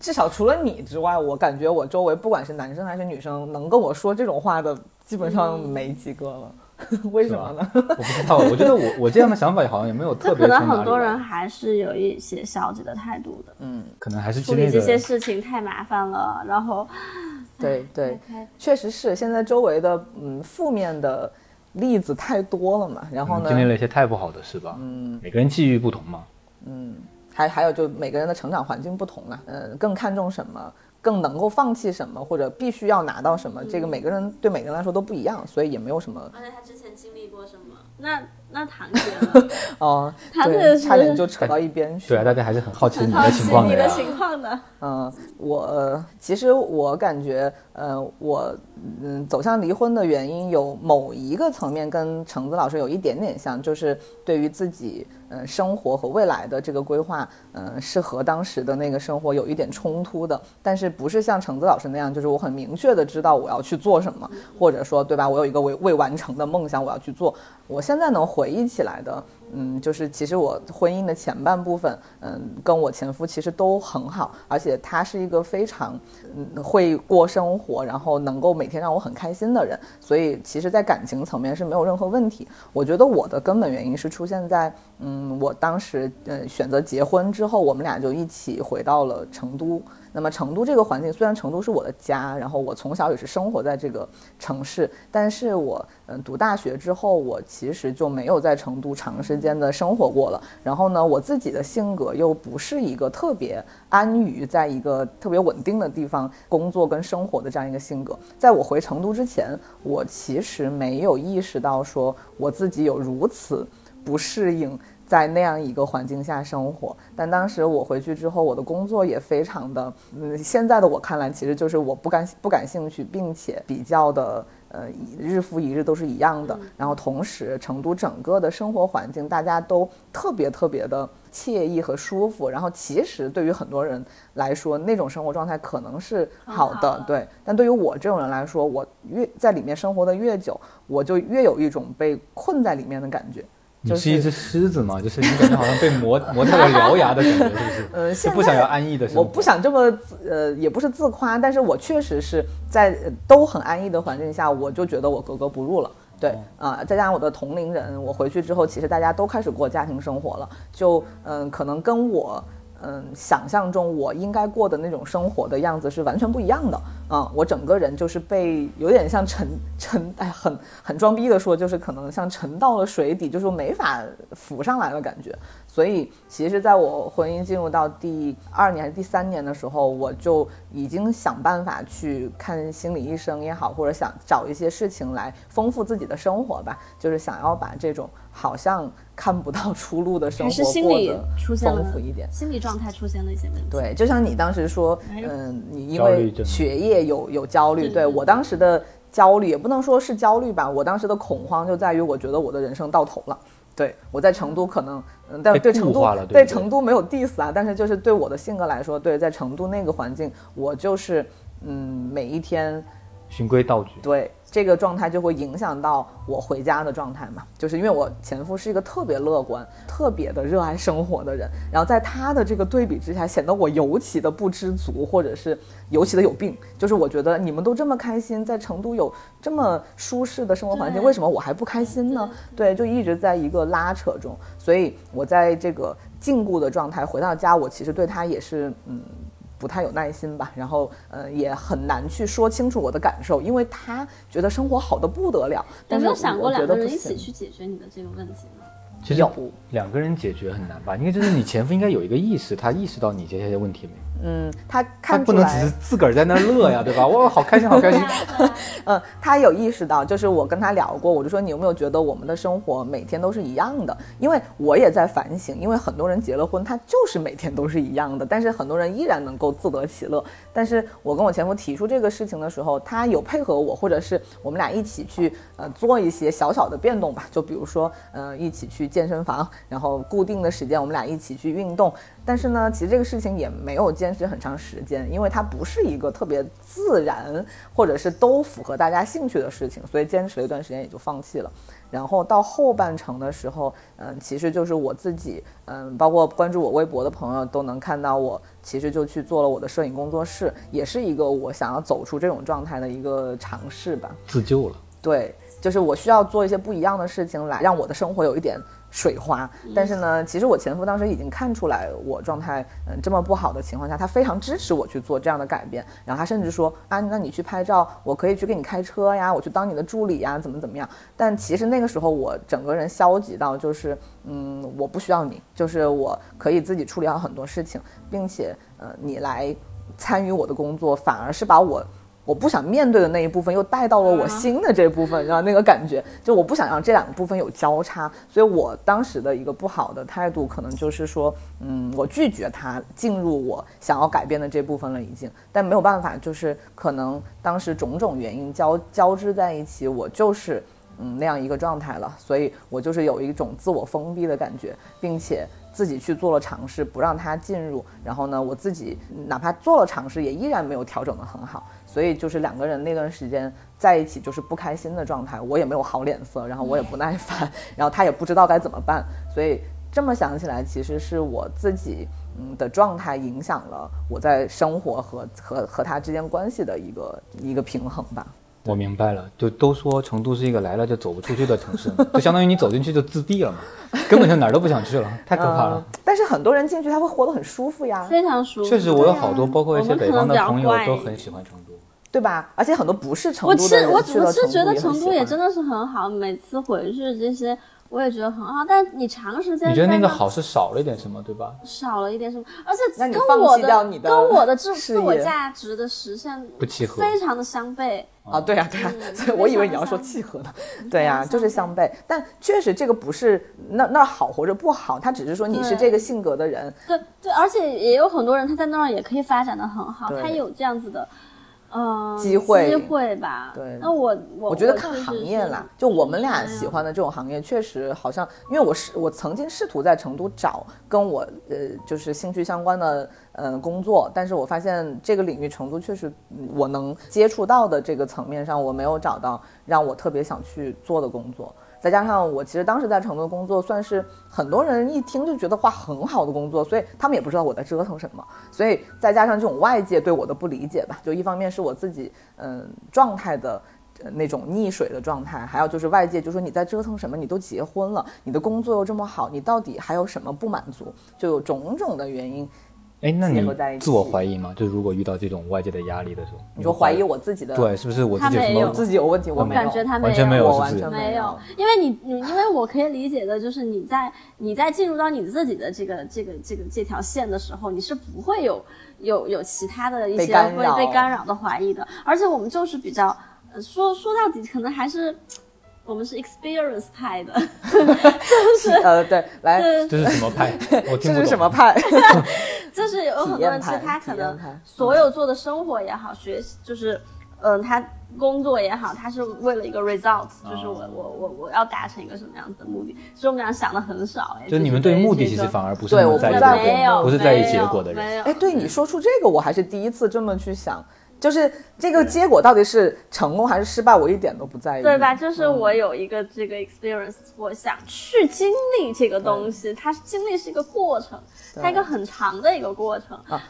至少除了你之外，我感觉我周围不管是男生还是女生，能跟我说这种话的基本上没几个了。为什么呢？我不知道。我觉得我我这样的想法好像也没有特别。可能很多人还是有一些消极的态度的。嗯，可能还是处理这些事情太麻烦了。然后，对对，确实是现在周围的嗯负面的例子太多了嘛。然后呢？经历了一些太不好的事吧。嗯，每个人际遇不同嘛。嗯。还还有就每个人的成长环境不同啊，嗯，更看重什么，更能够放弃什么，或者必须要拿到什么，这个每个人对每个人来说都不一样，所以也没有什么。而且他之前经历过什么？那那唐姐呢？哦，唐姐差点就扯到一边去。对啊，大家还是很好奇你的情况的。你的情况呢？嗯，我其实我感觉，呃，我嗯走向离婚的原因有某一个层面跟橙子老师有一点点像，就是对于自己。嗯，生活和未来的这个规划，嗯，是和当时的那个生活有一点冲突的。但是不是像橙子老师那样，就是我很明确的知道我要去做什么，或者说，对吧？我有一个未未完成的梦想，我要去做。我现在能回忆起来的，嗯，就是其实我婚姻的前半部分，嗯，跟我前夫其实都很好，而且他是一个非常嗯会过生活，然后能够每天让我很开心的人，所以其实，在感情层面是没有任何问题。我觉得我的根本原因是出现在，嗯，我当时呃选择结婚之后，我们俩就一起回到了成都。那么成都这个环境，虽然成都是我的家，然后我从小也是生活在这个城市，但是我嗯读大学之后，我其实就没有在成都长时间的生活过了。然后呢，我自己的性格又不是一个特别安于在一个特别稳定的地方工作跟生活的这样一个性格。在我回成都之前，我其实没有意识到说我自己有如此不适应。在那样一个环境下生活，但当时我回去之后，我的工作也非常的，嗯，现在的我看来，其实就是我不感不感兴趣，并且比较的，呃，日复一日都是一样的。然后同时，成都整个的生活环境，大家都特别特别的惬意和舒服。然后其实对于很多人来说，那种生活状态可能是好的，对。但对于我这种人来说，我越在里面生活的越久，我就越有一种被困在里面的感觉。你是一只狮子嘛？就是你感觉好像被磨 磨掉了獠牙的感觉，是不是？呃，就不想要安逸的生活。我不想这么呃，也不是自夸，但是我确实是在都很安逸的环境下，我就觉得我格格不入了。对啊，再加上我的同龄人，我回去之后，其实大家都开始过家庭生活了，就嗯，可能跟我。嗯，想象中我应该过的那种生活的样子是完全不一样的。嗯，我整个人就是被有点像沉沉，哎，很很装逼的说，就是可能像沉到了水底，就是没法浮上来的感觉。所以，其实在我婚姻进入到第二年还是第三年的时候，我就已经想办法去看心理医生也好，或者想找一些事情来丰富自己的生活吧，就是想要把这种好像。看不到出路的生活，过得丰富一点，心理状态出现了一些问题。对，就像你当时说，嗯，你因为学业有有焦虑，对我当时的焦虑也不能说是焦虑吧，我当时的恐慌就在于我觉得我的人生到头了。对我在成都可能，嗯，但对成都对成都没有 diss 啊，但是就是对我的性格来说，对在成都那个环境，我就是嗯每一天循规蹈矩。对。这个状态就会影响到我回家的状态嘛，就是因为我前夫是一个特别乐观、特别的热爱生活的人，然后在他的这个对比之下，显得我尤其的不知足，或者是尤其的有病。就是我觉得你们都这么开心，在成都有这么舒适的生活环境，为什么我还不开心呢？对，就一直在一个拉扯中，所以我在这个禁锢的状态回到家，我其实对他也是嗯。不太有耐心吧，然后呃也很难去说清楚我的感受，因为他觉得生活好的不得了。有没有想过两个人一起去解决你的这个问题吗？其实两个人解决很难吧？因为就是你前夫应该有一个意识，他意识到你这些问题没有？嗯，他他不能只是自个儿在那乐呀，对吧？哇好开心，好开心。嗯，他有意识到，就是我跟他聊过，我就说你有没有觉得我们的生活每天都是一样的？因为我也在反省，因为很多人结了婚，他就是每天都是一样的，但是很多人依然能够自得其乐。但是我跟我前夫提出这个事情的时候，他有配合我，或者是我们俩一起去呃做一些小小的变动吧，就比如说呃一起去健身房，然后固定的时间我们俩一起去运动。但是呢，其实这个事情也没有坚持很长时间，因为它不是一个特别自然，或者是都符合大家兴趣的事情，所以坚持了一段时间也就放弃了。然后到后半程的时候，嗯，其实就是我自己，嗯，包括关注我微博的朋友都能看到我，其实就去做了我的摄影工作室，也是一个我想要走出这种状态的一个尝试吧。自救了。对，就是我需要做一些不一样的事情，来让我的生活有一点。水花，但是呢，其实我前夫当时已经看出来我状态嗯这么不好的情况下，他非常支持我去做这样的改变，然后他甚至说啊，那你去拍照，我可以去给你开车呀，我去当你的助理呀，怎么怎么样？但其实那个时候我整个人消极到就是嗯，我不需要你，就是我可以自己处理好很多事情，并且呃，你来参与我的工作，反而是把我。我不想面对的那一部分又带到了我新的这部分，然后那个感觉，就我不想让这两个部分有交叉，所以我当时的一个不好的态度，可能就是说，嗯，我拒绝他进入我想要改变的这部分了，已经，但没有办法，就是可能当时种种原因交交织在一起，我就是嗯那样一个状态了，所以我就是有一种自我封闭的感觉，并且自己去做了尝试，不让他进入，然后呢，我自己哪怕做了尝试，也依然没有调整的很好，所以就是两个人那段时间在一起就是不开心的状态，我也没有好脸色，然后我也不耐烦，然后他也不知道该怎么办，所以这么想起来，其实是我自己嗯的状态影响了我在生活和和和他之间关系的一个一个平衡吧。我明白了，就都说成都是一个来了就走不出去的城市，就相当于你走进去就自闭了嘛，根本就哪儿都不想去了，太可怕了。但是很多人进去他会活得很舒服呀，非常舒服。确实，我有好多，包括一些北方的朋友都很喜欢成都，对吧？而且很多不是成都的人我是我是觉得成都也真的是很好，每次回去这些。我也觉得很好，但你长时间你觉得那个好是少了一点什么，对吧？少了一点什么，而且跟我的跟我的自自我价值的实现不契合，非常的相悖啊！对呀对呀，所以我以为你要说契合呢。对呀，就是相悖。但确实这个不是那那好或者不好，他只是说你是这个性格的人。对对，而且也有很多人他在那儿也可以发展的很好，他有这样子的。嗯，机会机会吧。对，那我我我觉得看行业啦，就我们俩喜欢的这种行业，确实好像，因为我是我曾经试图在成都找跟我呃就是兴趣相关的呃工作，但是我发现这个领域成都确实我能接触到的这个层面上，我没有找到让我特别想去做的工作。再加上我其实当时在成都工作，算是很多人一听就觉得哇很好的工作，所以他们也不知道我在折腾什么。所以再加上这种外界对我的不理解吧，就一方面是我自己嗯状态的那种溺水的状态，还有就是外界就说你在折腾什么？你都结婚了，你的工作又这么好，你到底还有什么不满足？就有种种的原因。哎，那你自我怀疑吗？就如果遇到这种外界的压力的时候，你说怀疑我自己的？对，是不是我自己什么自己有问题？我感觉他完全没有，完全没有。因为你，你因为我可以理解的，就是你在你在进入到你自己的这个这个这个这条线的时候，你是不会有有有其他的一些会被干扰的怀疑的。而且我们就是比较说说到底，可能还是。我们是 experience 派的，就 是呃对，来这是什么派？我听。这是什么派？就是有很多人其实他可能所有做的生活也好，学习就是嗯，他工作也好，他是为了一个 result，就是我我我我要达成一个什么样子的目的。所以我们俩想的很少哎，就你们对目的其实反而不是对我在意，不是在意结果的人。哎，对你说出这个，我还是第一次这么去想。就是这个结果到底是成功还是失败，我一点都不在意，对吧？就是我有一个这个 experience，我想去经历这个东西，它是经历是一个过程，它一个很长的一个过程啊。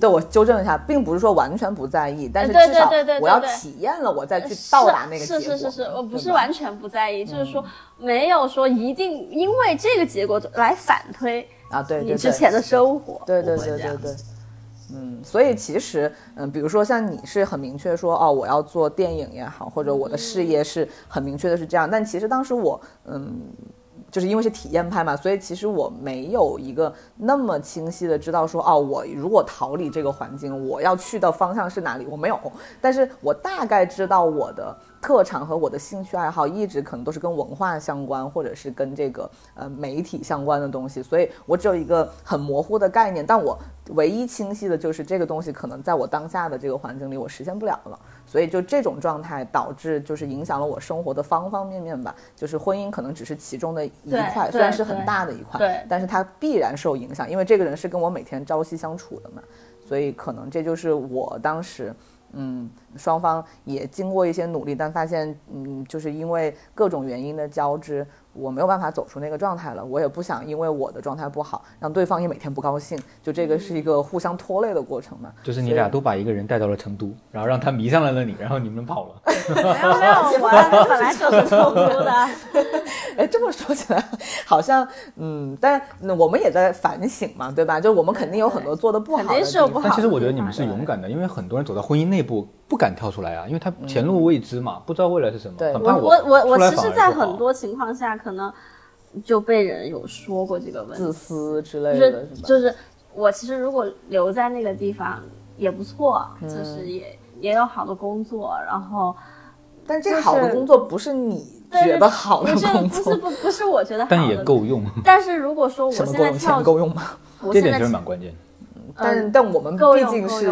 对，我纠正一下，并不是说完全不在意，但是至少我要体验了，我再去到达那个结果。是是是是，我不是完全不在意，就是说没有说一定因为这个结果来反推啊，对你之前的生活，对对对对对。嗯，所以其实，嗯，比如说像你是很明确说，哦，我要做电影也好，或者我的事业是很明确的是这样，但其实当时我，嗯，就是因为是体验派嘛，所以其实我没有一个那么清晰的知道说，哦，我如果逃离这个环境，我要去的方向是哪里，我没有，但是我大概知道我的。特长和我的兴趣爱好一直可能都是跟文化相关，或者是跟这个呃媒体相关的东西，所以我只有一个很模糊的概念，但我唯一清晰的就是这个东西可能在我当下的这个环境里我实现不了了，所以就这种状态导致就是影响了我生活的方方面面吧，就是婚姻可能只是其中的一块，虽然是很大的一块，但是它必然受影响，因为这个人是跟我每天朝夕相处的嘛，所以可能这就是我当时。嗯，双方也经过一些努力，但发现，嗯，就是因为各种原因的交织。我没有办法走出那个状态了，我也不想因为我的状态不好，让对方也每天不高兴，就这个是一个互相拖累的过程嘛。就是你俩都把一个人带到了成都，然后让他迷上了了你，然后你们跑了。没有没有，我本来就是成都的。哎，这么说起来，好像嗯，但我们也在反省嘛，对吧？就我们肯定有很多做的不好，肯定是有不好。但其实我觉得你们是勇敢的，因为很多人走到婚姻内部不敢跳出来啊，因为他前路未知嘛，不知道未来是什么。对，我我我我其实，在很多情况下。可能就被人有说过这个问题，自私之类的，就是我其实如果留在那个地方也不错，就是也也有好的工作，然后，但这好的工作不是你觉得好的工作，不是不不是我觉得好的，但也够用。但是如果说我现在跳够用吗？这点其实蛮关键。但但我们毕竟是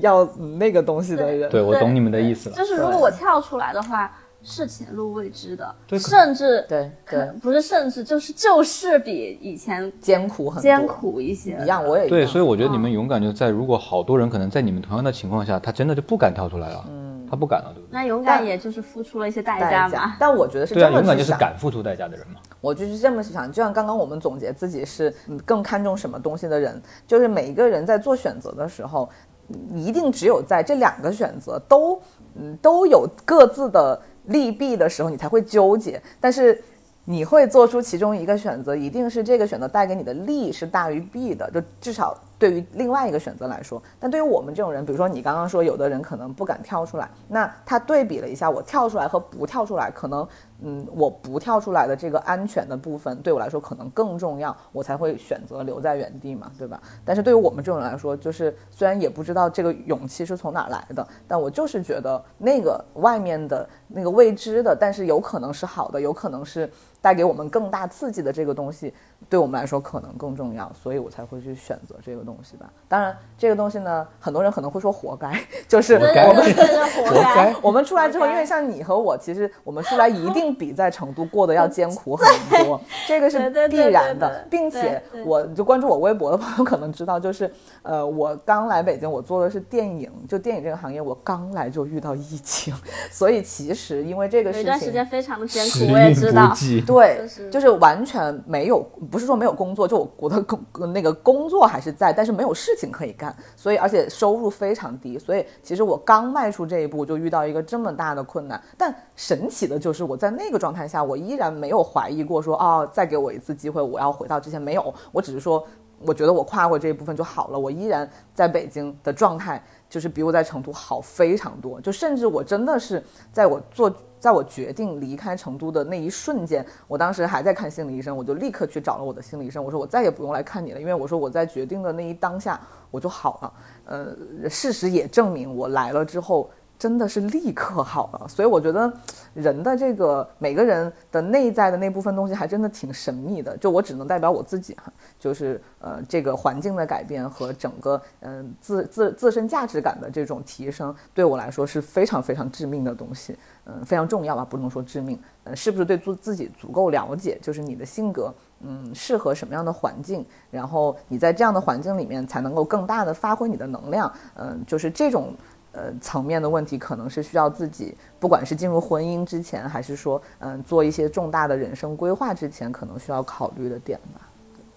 要那个东西的人，对我懂你们的意思了。就是如果我跳出来的话。是前路未知的，对甚至对对，不是甚至就是就是比以前艰苦很多艰苦一些。一样，我也对，所以我觉得你们勇敢就在，如果好多人可能在你们同样的情况下，他真的就不敢跳出来了，嗯，他不敢了，对不对？那勇敢也就是付出了一些代代价嘛。但我觉得是对啊，这么勇敢就是。敢付出代价的人嘛。我就是这么想，就像刚刚我们总结自己是嗯更看重什么东西的人，就是每一个人在做选择的时候，嗯一定只有在这两个选择都嗯都有各自的利弊的时候，你才会纠结。但是你会做出其中一个选择，一定是这个选择带给你的利是大于弊的，就至少对于另外一个选择来说。但对于我们这种人，比如说你刚刚说，有的人可能不敢跳出来，那他对比了一下，我跳出来和不跳出来，可能嗯，我不跳出来的这个安全的部分对我来说可能更重要，我才会选择留在原地嘛，对吧？但是对于我们这种人来说，就是虽然也不知道这个勇气是从哪儿来的，但我就是觉得那个外面的那个未知的，但是有可能是好的，有可能是带给我们更大刺激的这个东西，对我们来说可能更重要，所以我才会去选择这个东西吧。当然，这个东西呢，很多人可能会说活该，就是我们活活该该。我们出来之后，因为像你和我，其实我们出来一定比在成都过得要艰苦很多，这个是必然的并且我就关注我微博的朋友可能知道，就是呃，我刚来北京，我做的是电影，就电影这个行业，我刚来就遇到疫情，所以其实因为这个事有一段时情。间非常的艰苦，我也知道不。济，对，就是就是完全没有，不是说没有工作，就我我的工那个工作还是在，但是没有事情可以干，所以而且收入非常低，所以其实我刚迈出这一步就遇到一个这么大的困难。但神奇的就是我在那个状态下，我依然没有怀疑过说哦，再给我一次机会，我要回到之前没有，我只是说。我觉得我跨过这一部分就好了，我依然在北京的状态就是比我在成都好非常多，就甚至我真的是在我做，在我决定离开成都的那一瞬间，我当时还在看心理医生，我就立刻去找了我的心理医生，我说我再也不用来看你了，因为我说我在决定的那一当下我就好了，呃，事实也证明我来了之后。真的是立刻好了，所以我觉得人的这个每个人的内在的那部分东西还真的挺神秘的。就我只能代表我自己哈，就是呃这个环境的改变和整个嗯、自自自身价值感的这种提升，对我来说是非常非常致命的东西，嗯、非常重要吧，不能说致命，呃是不是对自自己足够了解，就是你的性格。嗯，适合什么样的环境，然后你在这样的环境里面才能够更大的发挥你的能量。嗯，就是这种呃层面的问题，可能是需要自己，不管是进入婚姻之前，还是说嗯做一些重大的人生规划之前，可能需要考虑的点吧。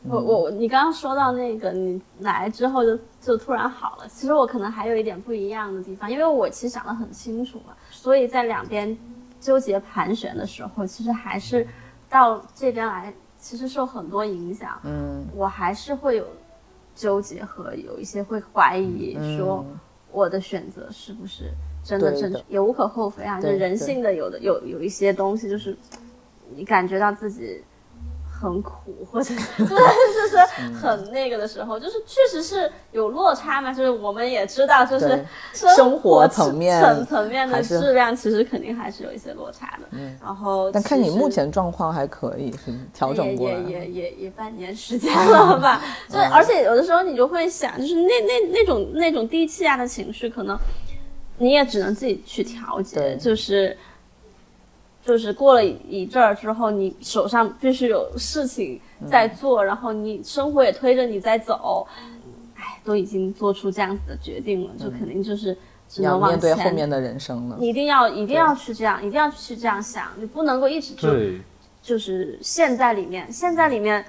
我我你刚刚说到那个，你来之后就就突然好了。其实我可能还有一点不一样的地方，因为我其实想得很清楚嘛，所以在两边纠结盘旋的时候，其实还是到这边来，其实受很多影响。嗯我还是会有纠结和有一些会怀疑，说我的选择是不是真的正确，也无可厚非啊。就是人性的有的有有一些东西，就是你感觉到自己很苦，或者 就是就是嗯很那个的时候，就是确实是有落差嘛。就是我们也知道，就是对生生活层面层层面的质量，其实肯定还是有一些落差的。嗯然后，但看你目前状况还可以，是调整过来也。也也也也半年时间了 吧？就而且有的时候你就会想，就是那那那种那种低气压的情绪，可能你也只能自己去调节，对就是。就是过了一阵儿之后，你手上必须有事情在做，然后你生活也推着你在走，哎，都已经做出这样子的决定了，就肯定就是只能往面对。后面的人生了。你一定要一定要去这样，一定要去这样想，你不能够一直就对就是陷在里面，陷在里面，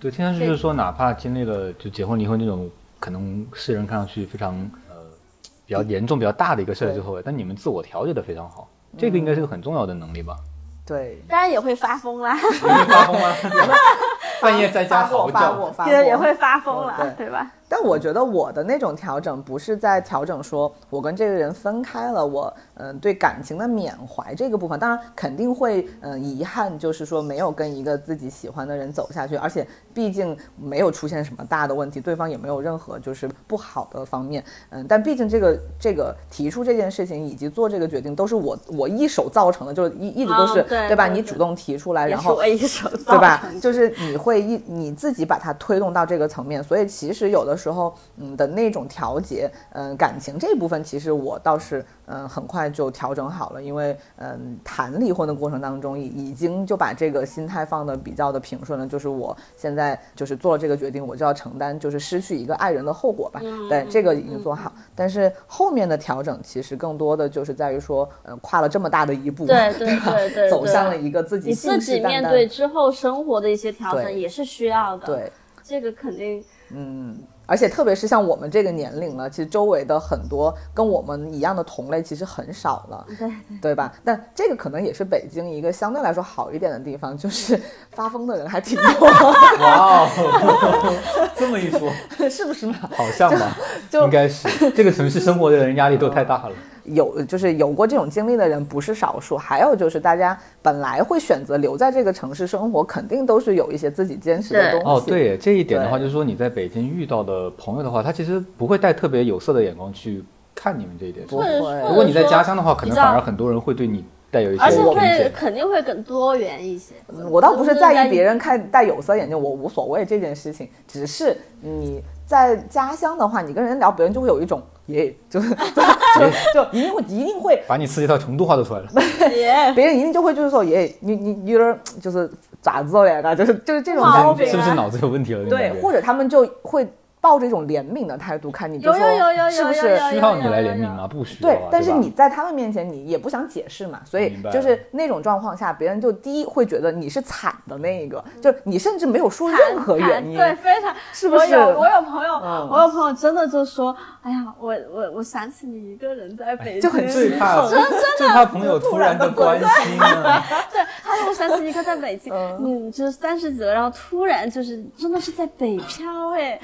对，听上去就是说，哪怕经历了就结婚离婚那种可能世人看上去非常呃比较严重、比较大的一个事儿之后，但你们自我调节的非常好，这个应该是个很重要的能力吧？对，当然也会发疯啦，发疯吗？半夜在家嚎叫，也也会发疯啦，对。对吧？但我觉得我的那种调整不是在调整说我跟这个人分开了，我嗯、呃对感情的缅怀这个部分，当然肯定会嗯、呃遗憾，就是说没有跟一个自己喜欢的人走下去，而且毕竟没有出现什么大的问题，对方也没有任何就是不好的方面，嗯，但毕竟这个这个提出这件事情以及做这个决定都是我我一手造成的，就是一一直都是、嗯对吧？你主动提出来，然后我一手造对吧就是你会一你自己把它推动到这个层面，所以其实有的时时候，嗯的那种调节，嗯，感情这部分其实我倒是，嗯，很快就调整好了，因为，嗯，谈离婚的过程当中，已已经就把这个心态放的比较的平顺了，就是我现在就是做了这个决定，我就要承担就是失去一个爱人的后果吧，对，这个已经做好，但是后面的调整其实更多的就是在于说，呃，跨了这么大的一步，对对 对对，走向了一个自己你自己面对之后生活的一些调整也是需要的，对。这个肯定，嗯，而且特别是像我们这个年龄了，其实周围的很多跟我们一样的同类其实很少了，对对吧？但这个可能也是北京一个相对来说好一点的地方，就是发疯的人还挺多。哇哦，这么一说，是不是嘛？好像吧，就应该是这个城市生活的人压力都太大了。有就是有过这种经历的人不是少数，还有就是大家本来会选择留在这个城市生活，肯定都是有一些自己坚持的东西。哦，对，这一点的话，就是说你在北京遇到的朋友的话，他其实不会带特别有色的眼光去看你们这一点。不会。如果你在家乡的话，可能反而很多人会对你带有一些。而且会肯定会更多元一些。我倒不是在意别人看戴有色眼镜，我无所谓这件事情，只是你在家乡的话，你跟人聊，别人就会有一种。耶，就 是就就一定会一定会把你刺激到程度化都出来了。耶，别人一定就会就是说，耶，你你有点就是咋子了呀，就是就是这种感觉，是不是脑子有问题了？对，或者他们就会。抱着一种怜悯的态度看你，就说是不是需要你来怜悯吗？不需要。对，但是你在他们面前，你也不想解释嘛，所以就是那种状况下，别人就第一会觉得你是惨的那一个，就你甚至没有说任何原因，对，非常是不是？我有我有朋友，我有朋友真的就说，哎呀，我我我想起你一个人在北京，就很最怕，真的最怕朋友突然的关心。对，他说我想起一个在北京，你，就是三十几了，然后突然就是真的是在北漂哎。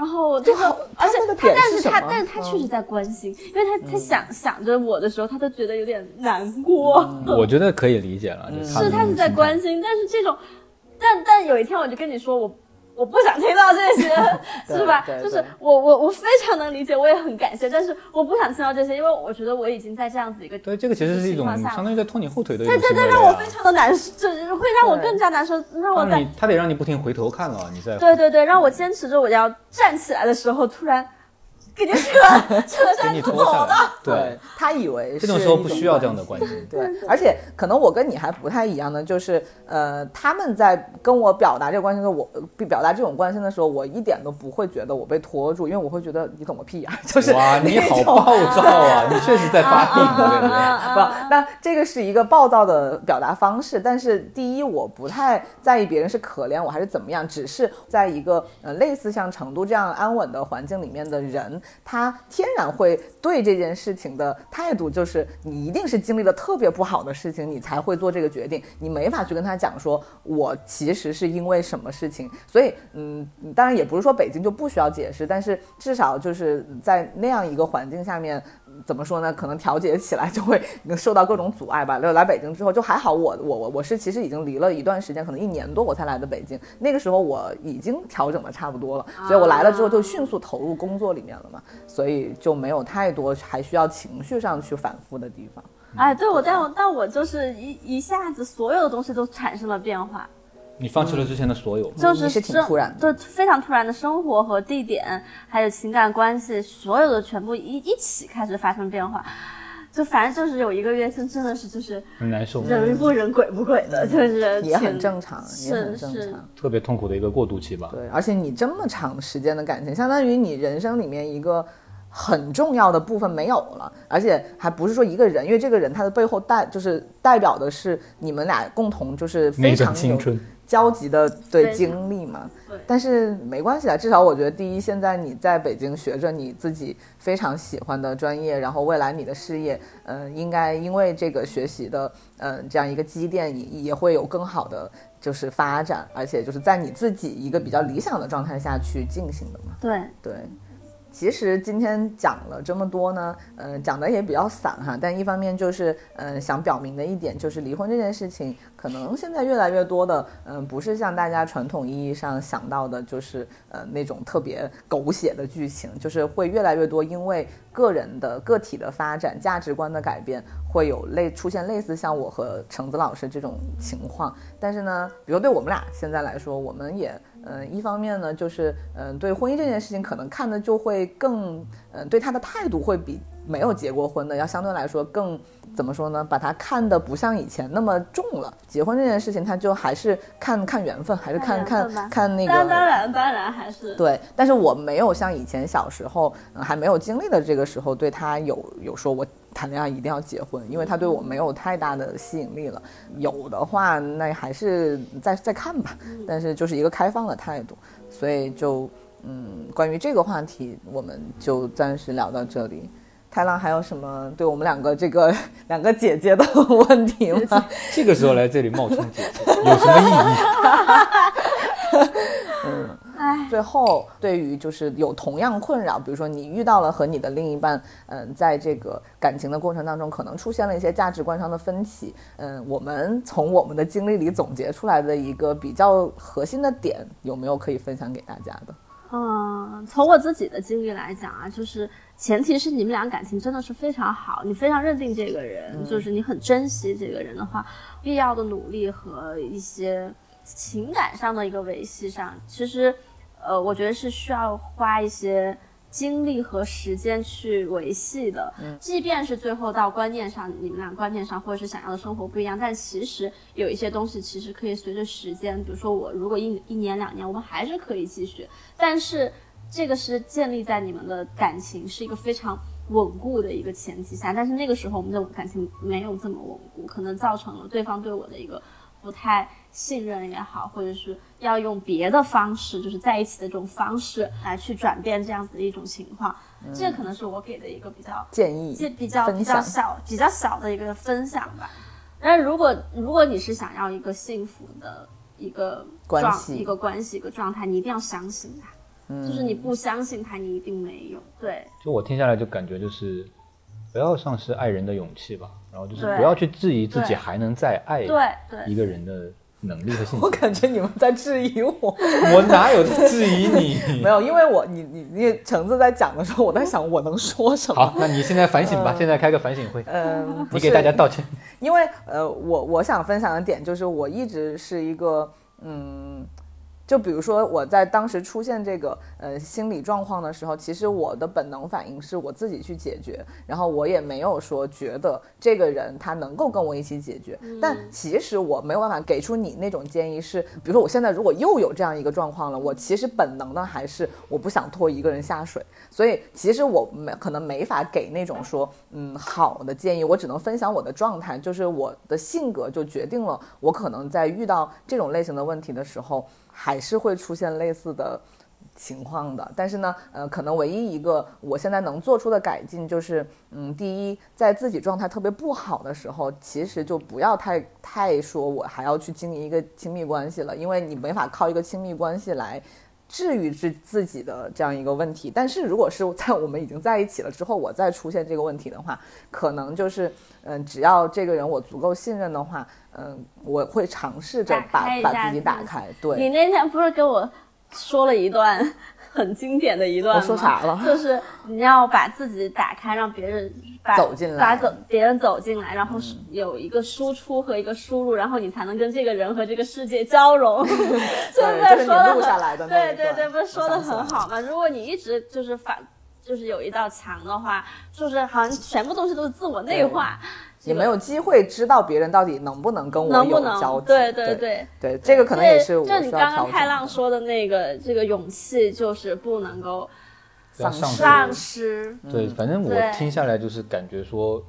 然后这个，而且他，但是他，但是他确实在关心，因为他他想想着我的时候，他都觉得有点难过。我觉得可以理解了，是他是在关心，但是这种，但但有一天我就跟你说我。我不想听到这些，是吧？就是我我我非常能理解，我也很感谢，但是我不想听到这些，因为我觉得我已经在这样子一个对这个其实是一种相当于在拖你后腿的，对对对，让我非常的难受，就是会让我更加难受，让我在他得让你不停回头看了，你在对对对，让我坚持着我要站起来的时候，突然。给你扯扯下你走的，对。他以为这种时候不需要这样的关心，对，而且可能我跟你还不太一样呢，就是呃，他们在跟我表达这个关心的时候，我表达这种关心的时候，我一点都不会觉得我被拖住，因为我会觉得你懂个屁啊，就是哇，你好暴躁啊，你确实在发病，对不对？不，那这个是一个暴躁的表达方式，但是第一，我不太在意别人是可怜我还是怎么样，只是在一个呃类似像成都这样安稳的环境里面的人。他天然会对这件事情的态度，就是你一定是经历了特别不好的事情，你才会做这个决定。你没法去跟他讲说，我其实是因为什么事情。所以，嗯，当然也不是说北京就不需要解释，但是至少就是在那样一个环境下面。怎么说呢？可能调节起来就会受到各种阻碍吧。来来北京之后就还好，我我我我是其实已经离了一段时间，可能一年多我才来的北京。那个时候我已经调整的差不多了，所以我来了之后就迅速投入工作里面了嘛，所以就没有太多还需要情绪上去反复的地方。哎，对我，但我但我就是一一下子所有的东西都产生了变化。你放弃了之前的所有，就是挺突然，对，非常突然的生活和地点，还有情感关系，所有的全部一一起开始发生变化，就反正就是有一个月，真真的是就是很难受，人不人鬼不鬼的，就是也很正常，也很正常，特别痛苦的一个过渡期吧。对，而且你这么长时间的感情，相当于你人生里面一个很重要的部分没有了，而且还不是说一个人，因为这个人他的背后代就是代表的是你们俩共同就是非常青春。交集的对经历嘛，但是没关系啊，至少我觉得第一，现在你在北京学着你自己非常喜欢的专业，然后未来你的事业，嗯，应该因为这个学习的，嗯，这样一个积淀，也也会有更好的就是发展，而且就是在你自己一个比较理想的状态下去进行的嘛。对对。其实今天讲了这么多呢，嗯，讲的也比较散哈。但一方面就是，嗯，想表明的一点就是，离婚这件事情，可能现在越来越多的，嗯，不是像大家传统意义上想到的，就是呃那种特别狗血的剧情，就是会越来越多，因为个人的个体的发展、价值观的改变，会有类出现类似像我和橙子老师这种情况。但是呢，比如对我们俩现在来说，我们也。嗯，一方面呢，就是嗯，对婚姻这件事情，可能看的就会更，嗯，对他的态度会比没有结过婚的要相对来说更。怎么说呢？把它看的不像以前那么重了。结婚这件事情，他就还是看看缘分，还是看看看那个。当然，当然还是对。但是我没有像以前小时候还没有经历的这个时候，对他有有说我谈恋爱一定要结婚，因为他对我没有太大的吸引力了。有的话，那还是再再看吧。但是就是一个开放的态度，所以就嗯，关于这个话题，我们就暂时聊到这里。太郎还有什么对我们两个这个 两个姐姐的问题吗？这个时候来这里冒充姐姐有什么意义？嗯，哎，最后对于就是有同样困扰，比如说你遇到了和你的另一半，嗯，在这个感情的过程当中，可能出现了一些价值观上的分歧，嗯，我们从我们的经历里总结出来的一个比较核心的点，有没有可以分享给大家的？嗯，从我自己的经历来讲啊，就是前提是你们俩感情真的是非常好，你非常认定这个人，就是你很珍惜这个人的话，必要的努力和一些情感上的一个维系上，其实，呃，我觉得是需要花一些。精力和时间去维系的，即便是最后到观念上，你们俩观念上或者是想要的生活不一样，但其实有一些东西其实可以随着时间，比如说我如果一一年两年，我们还是可以继续，但是这个是建立在你们的感情是一个非常稳固的一个前提下，但是那个时候我们的感情没有这么稳固，可能造成了对方对我的一个不太。信任也好，或者是要用别的方式，就是在一起的这种方式来去转变这样子的一种情况，这可能是我给的一个比较建议，这比较比较小、比较小的一个分享吧。但是如果如果你是想要一个幸福的一个关系、一个关系、一个状态，你一定要相信他，就是你不相信他，你一定没有。对，就我听下来就感觉就是不要丧失爱人的勇气吧，然后就是不要去质疑自己还能再爱一个人的。能力和性 我感觉你们在质疑我，我哪有在质疑你？没有，因为我你你你橙子在讲的时候，我在想我能说什么。好，那你现在反省吧，现在开个反省会。嗯，你给大家道歉。因为呃，我我想分享的点就是，我一直是一个嗯。就比如说我在当时出现这个呃心理状况的时候，其实我的本能反应是我自己去解决，然后我也没有说觉得这个人他能够跟我一起解决。但其实我没有办法给出你那种建议，是比如说我现在如果又有这样一个状况了，我其实本能的还是我不想拖一个人下水，所以其实我没可能没法给那种说嗯好的建议，我只能分享我的状态，就是我的性格就决定了我可能在遇到这种类型的问题的时候。还是会出现类似的情况的，但是呢，呃，可能唯一一个我现在能做出的改进就是，嗯，第一，在自己状态特别不好的时候，其实就不要太太说我还要去经营一个亲密关系了，因为你没法靠一个亲密关系来。治愈自自己的这样一个问题，但是如果是在我们已经在一起了之后，我再出现这个问题的话，可能就是，嗯，只要这个人我足够信任的话，嗯，我会尝试着把把自己打开。对，你那天不是跟我说了一段。很经典的一段，我说啥了？就是你要把自己打开，让别人把走进来，把走别人走进来，然后有一个输出和一个输入，然后你才能跟这个人和这个世界交融。是不是说的？对对对，不是说的很好吗？如果你一直就是反，就是有一道墙的话，就是好像全部东西都是自我内化。也没有机会知道别人到底能不能跟我有交集。对对对对，这个可能也是我就你刚刚太浪说的那个，这个勇气就是不能够丧失。对，反正我听下来就是感觉说，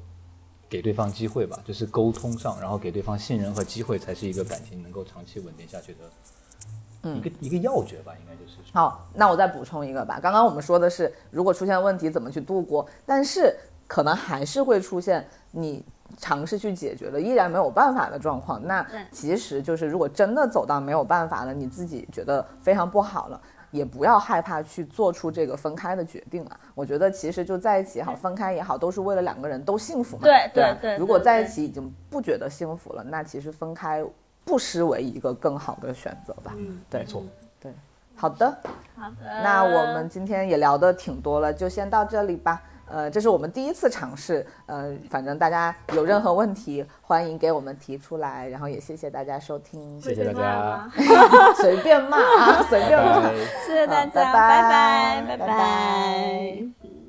给对方机会吧，就是沟通上，然后给对方信任和机会，才是一个感情能够长期稳定下去的一个一个要诀吧，应该就是。好，那我再补充一个吧。刚刚我们说的是，如果出现问题怎么去度过，但是可能还是会出现你。尝试去解决了，依然没有办法的状况，那其实就是如果真的走到没有办法了，你自己觉得非常不好了，也不要害怕去做出这个分开的决定啊。我觉得其实就在一起也好，分开也好，都是为了两个人都幸福嘛。对对对。如果在一起已经不觉得幸福了，那其实分开不失为一个更好的选择吧。嗯，对，没错。对，好的，好的。那我们今天也聊的挺多了，就先到这里吧。呃，这是我们第一次尝试，呃，反正大家有任何问题，欢迎给我们提出来，然后也谢谢大家收听，谢谢大家，随便骂啊，随便骂，谢谢大家，拜拜拜，拜拜。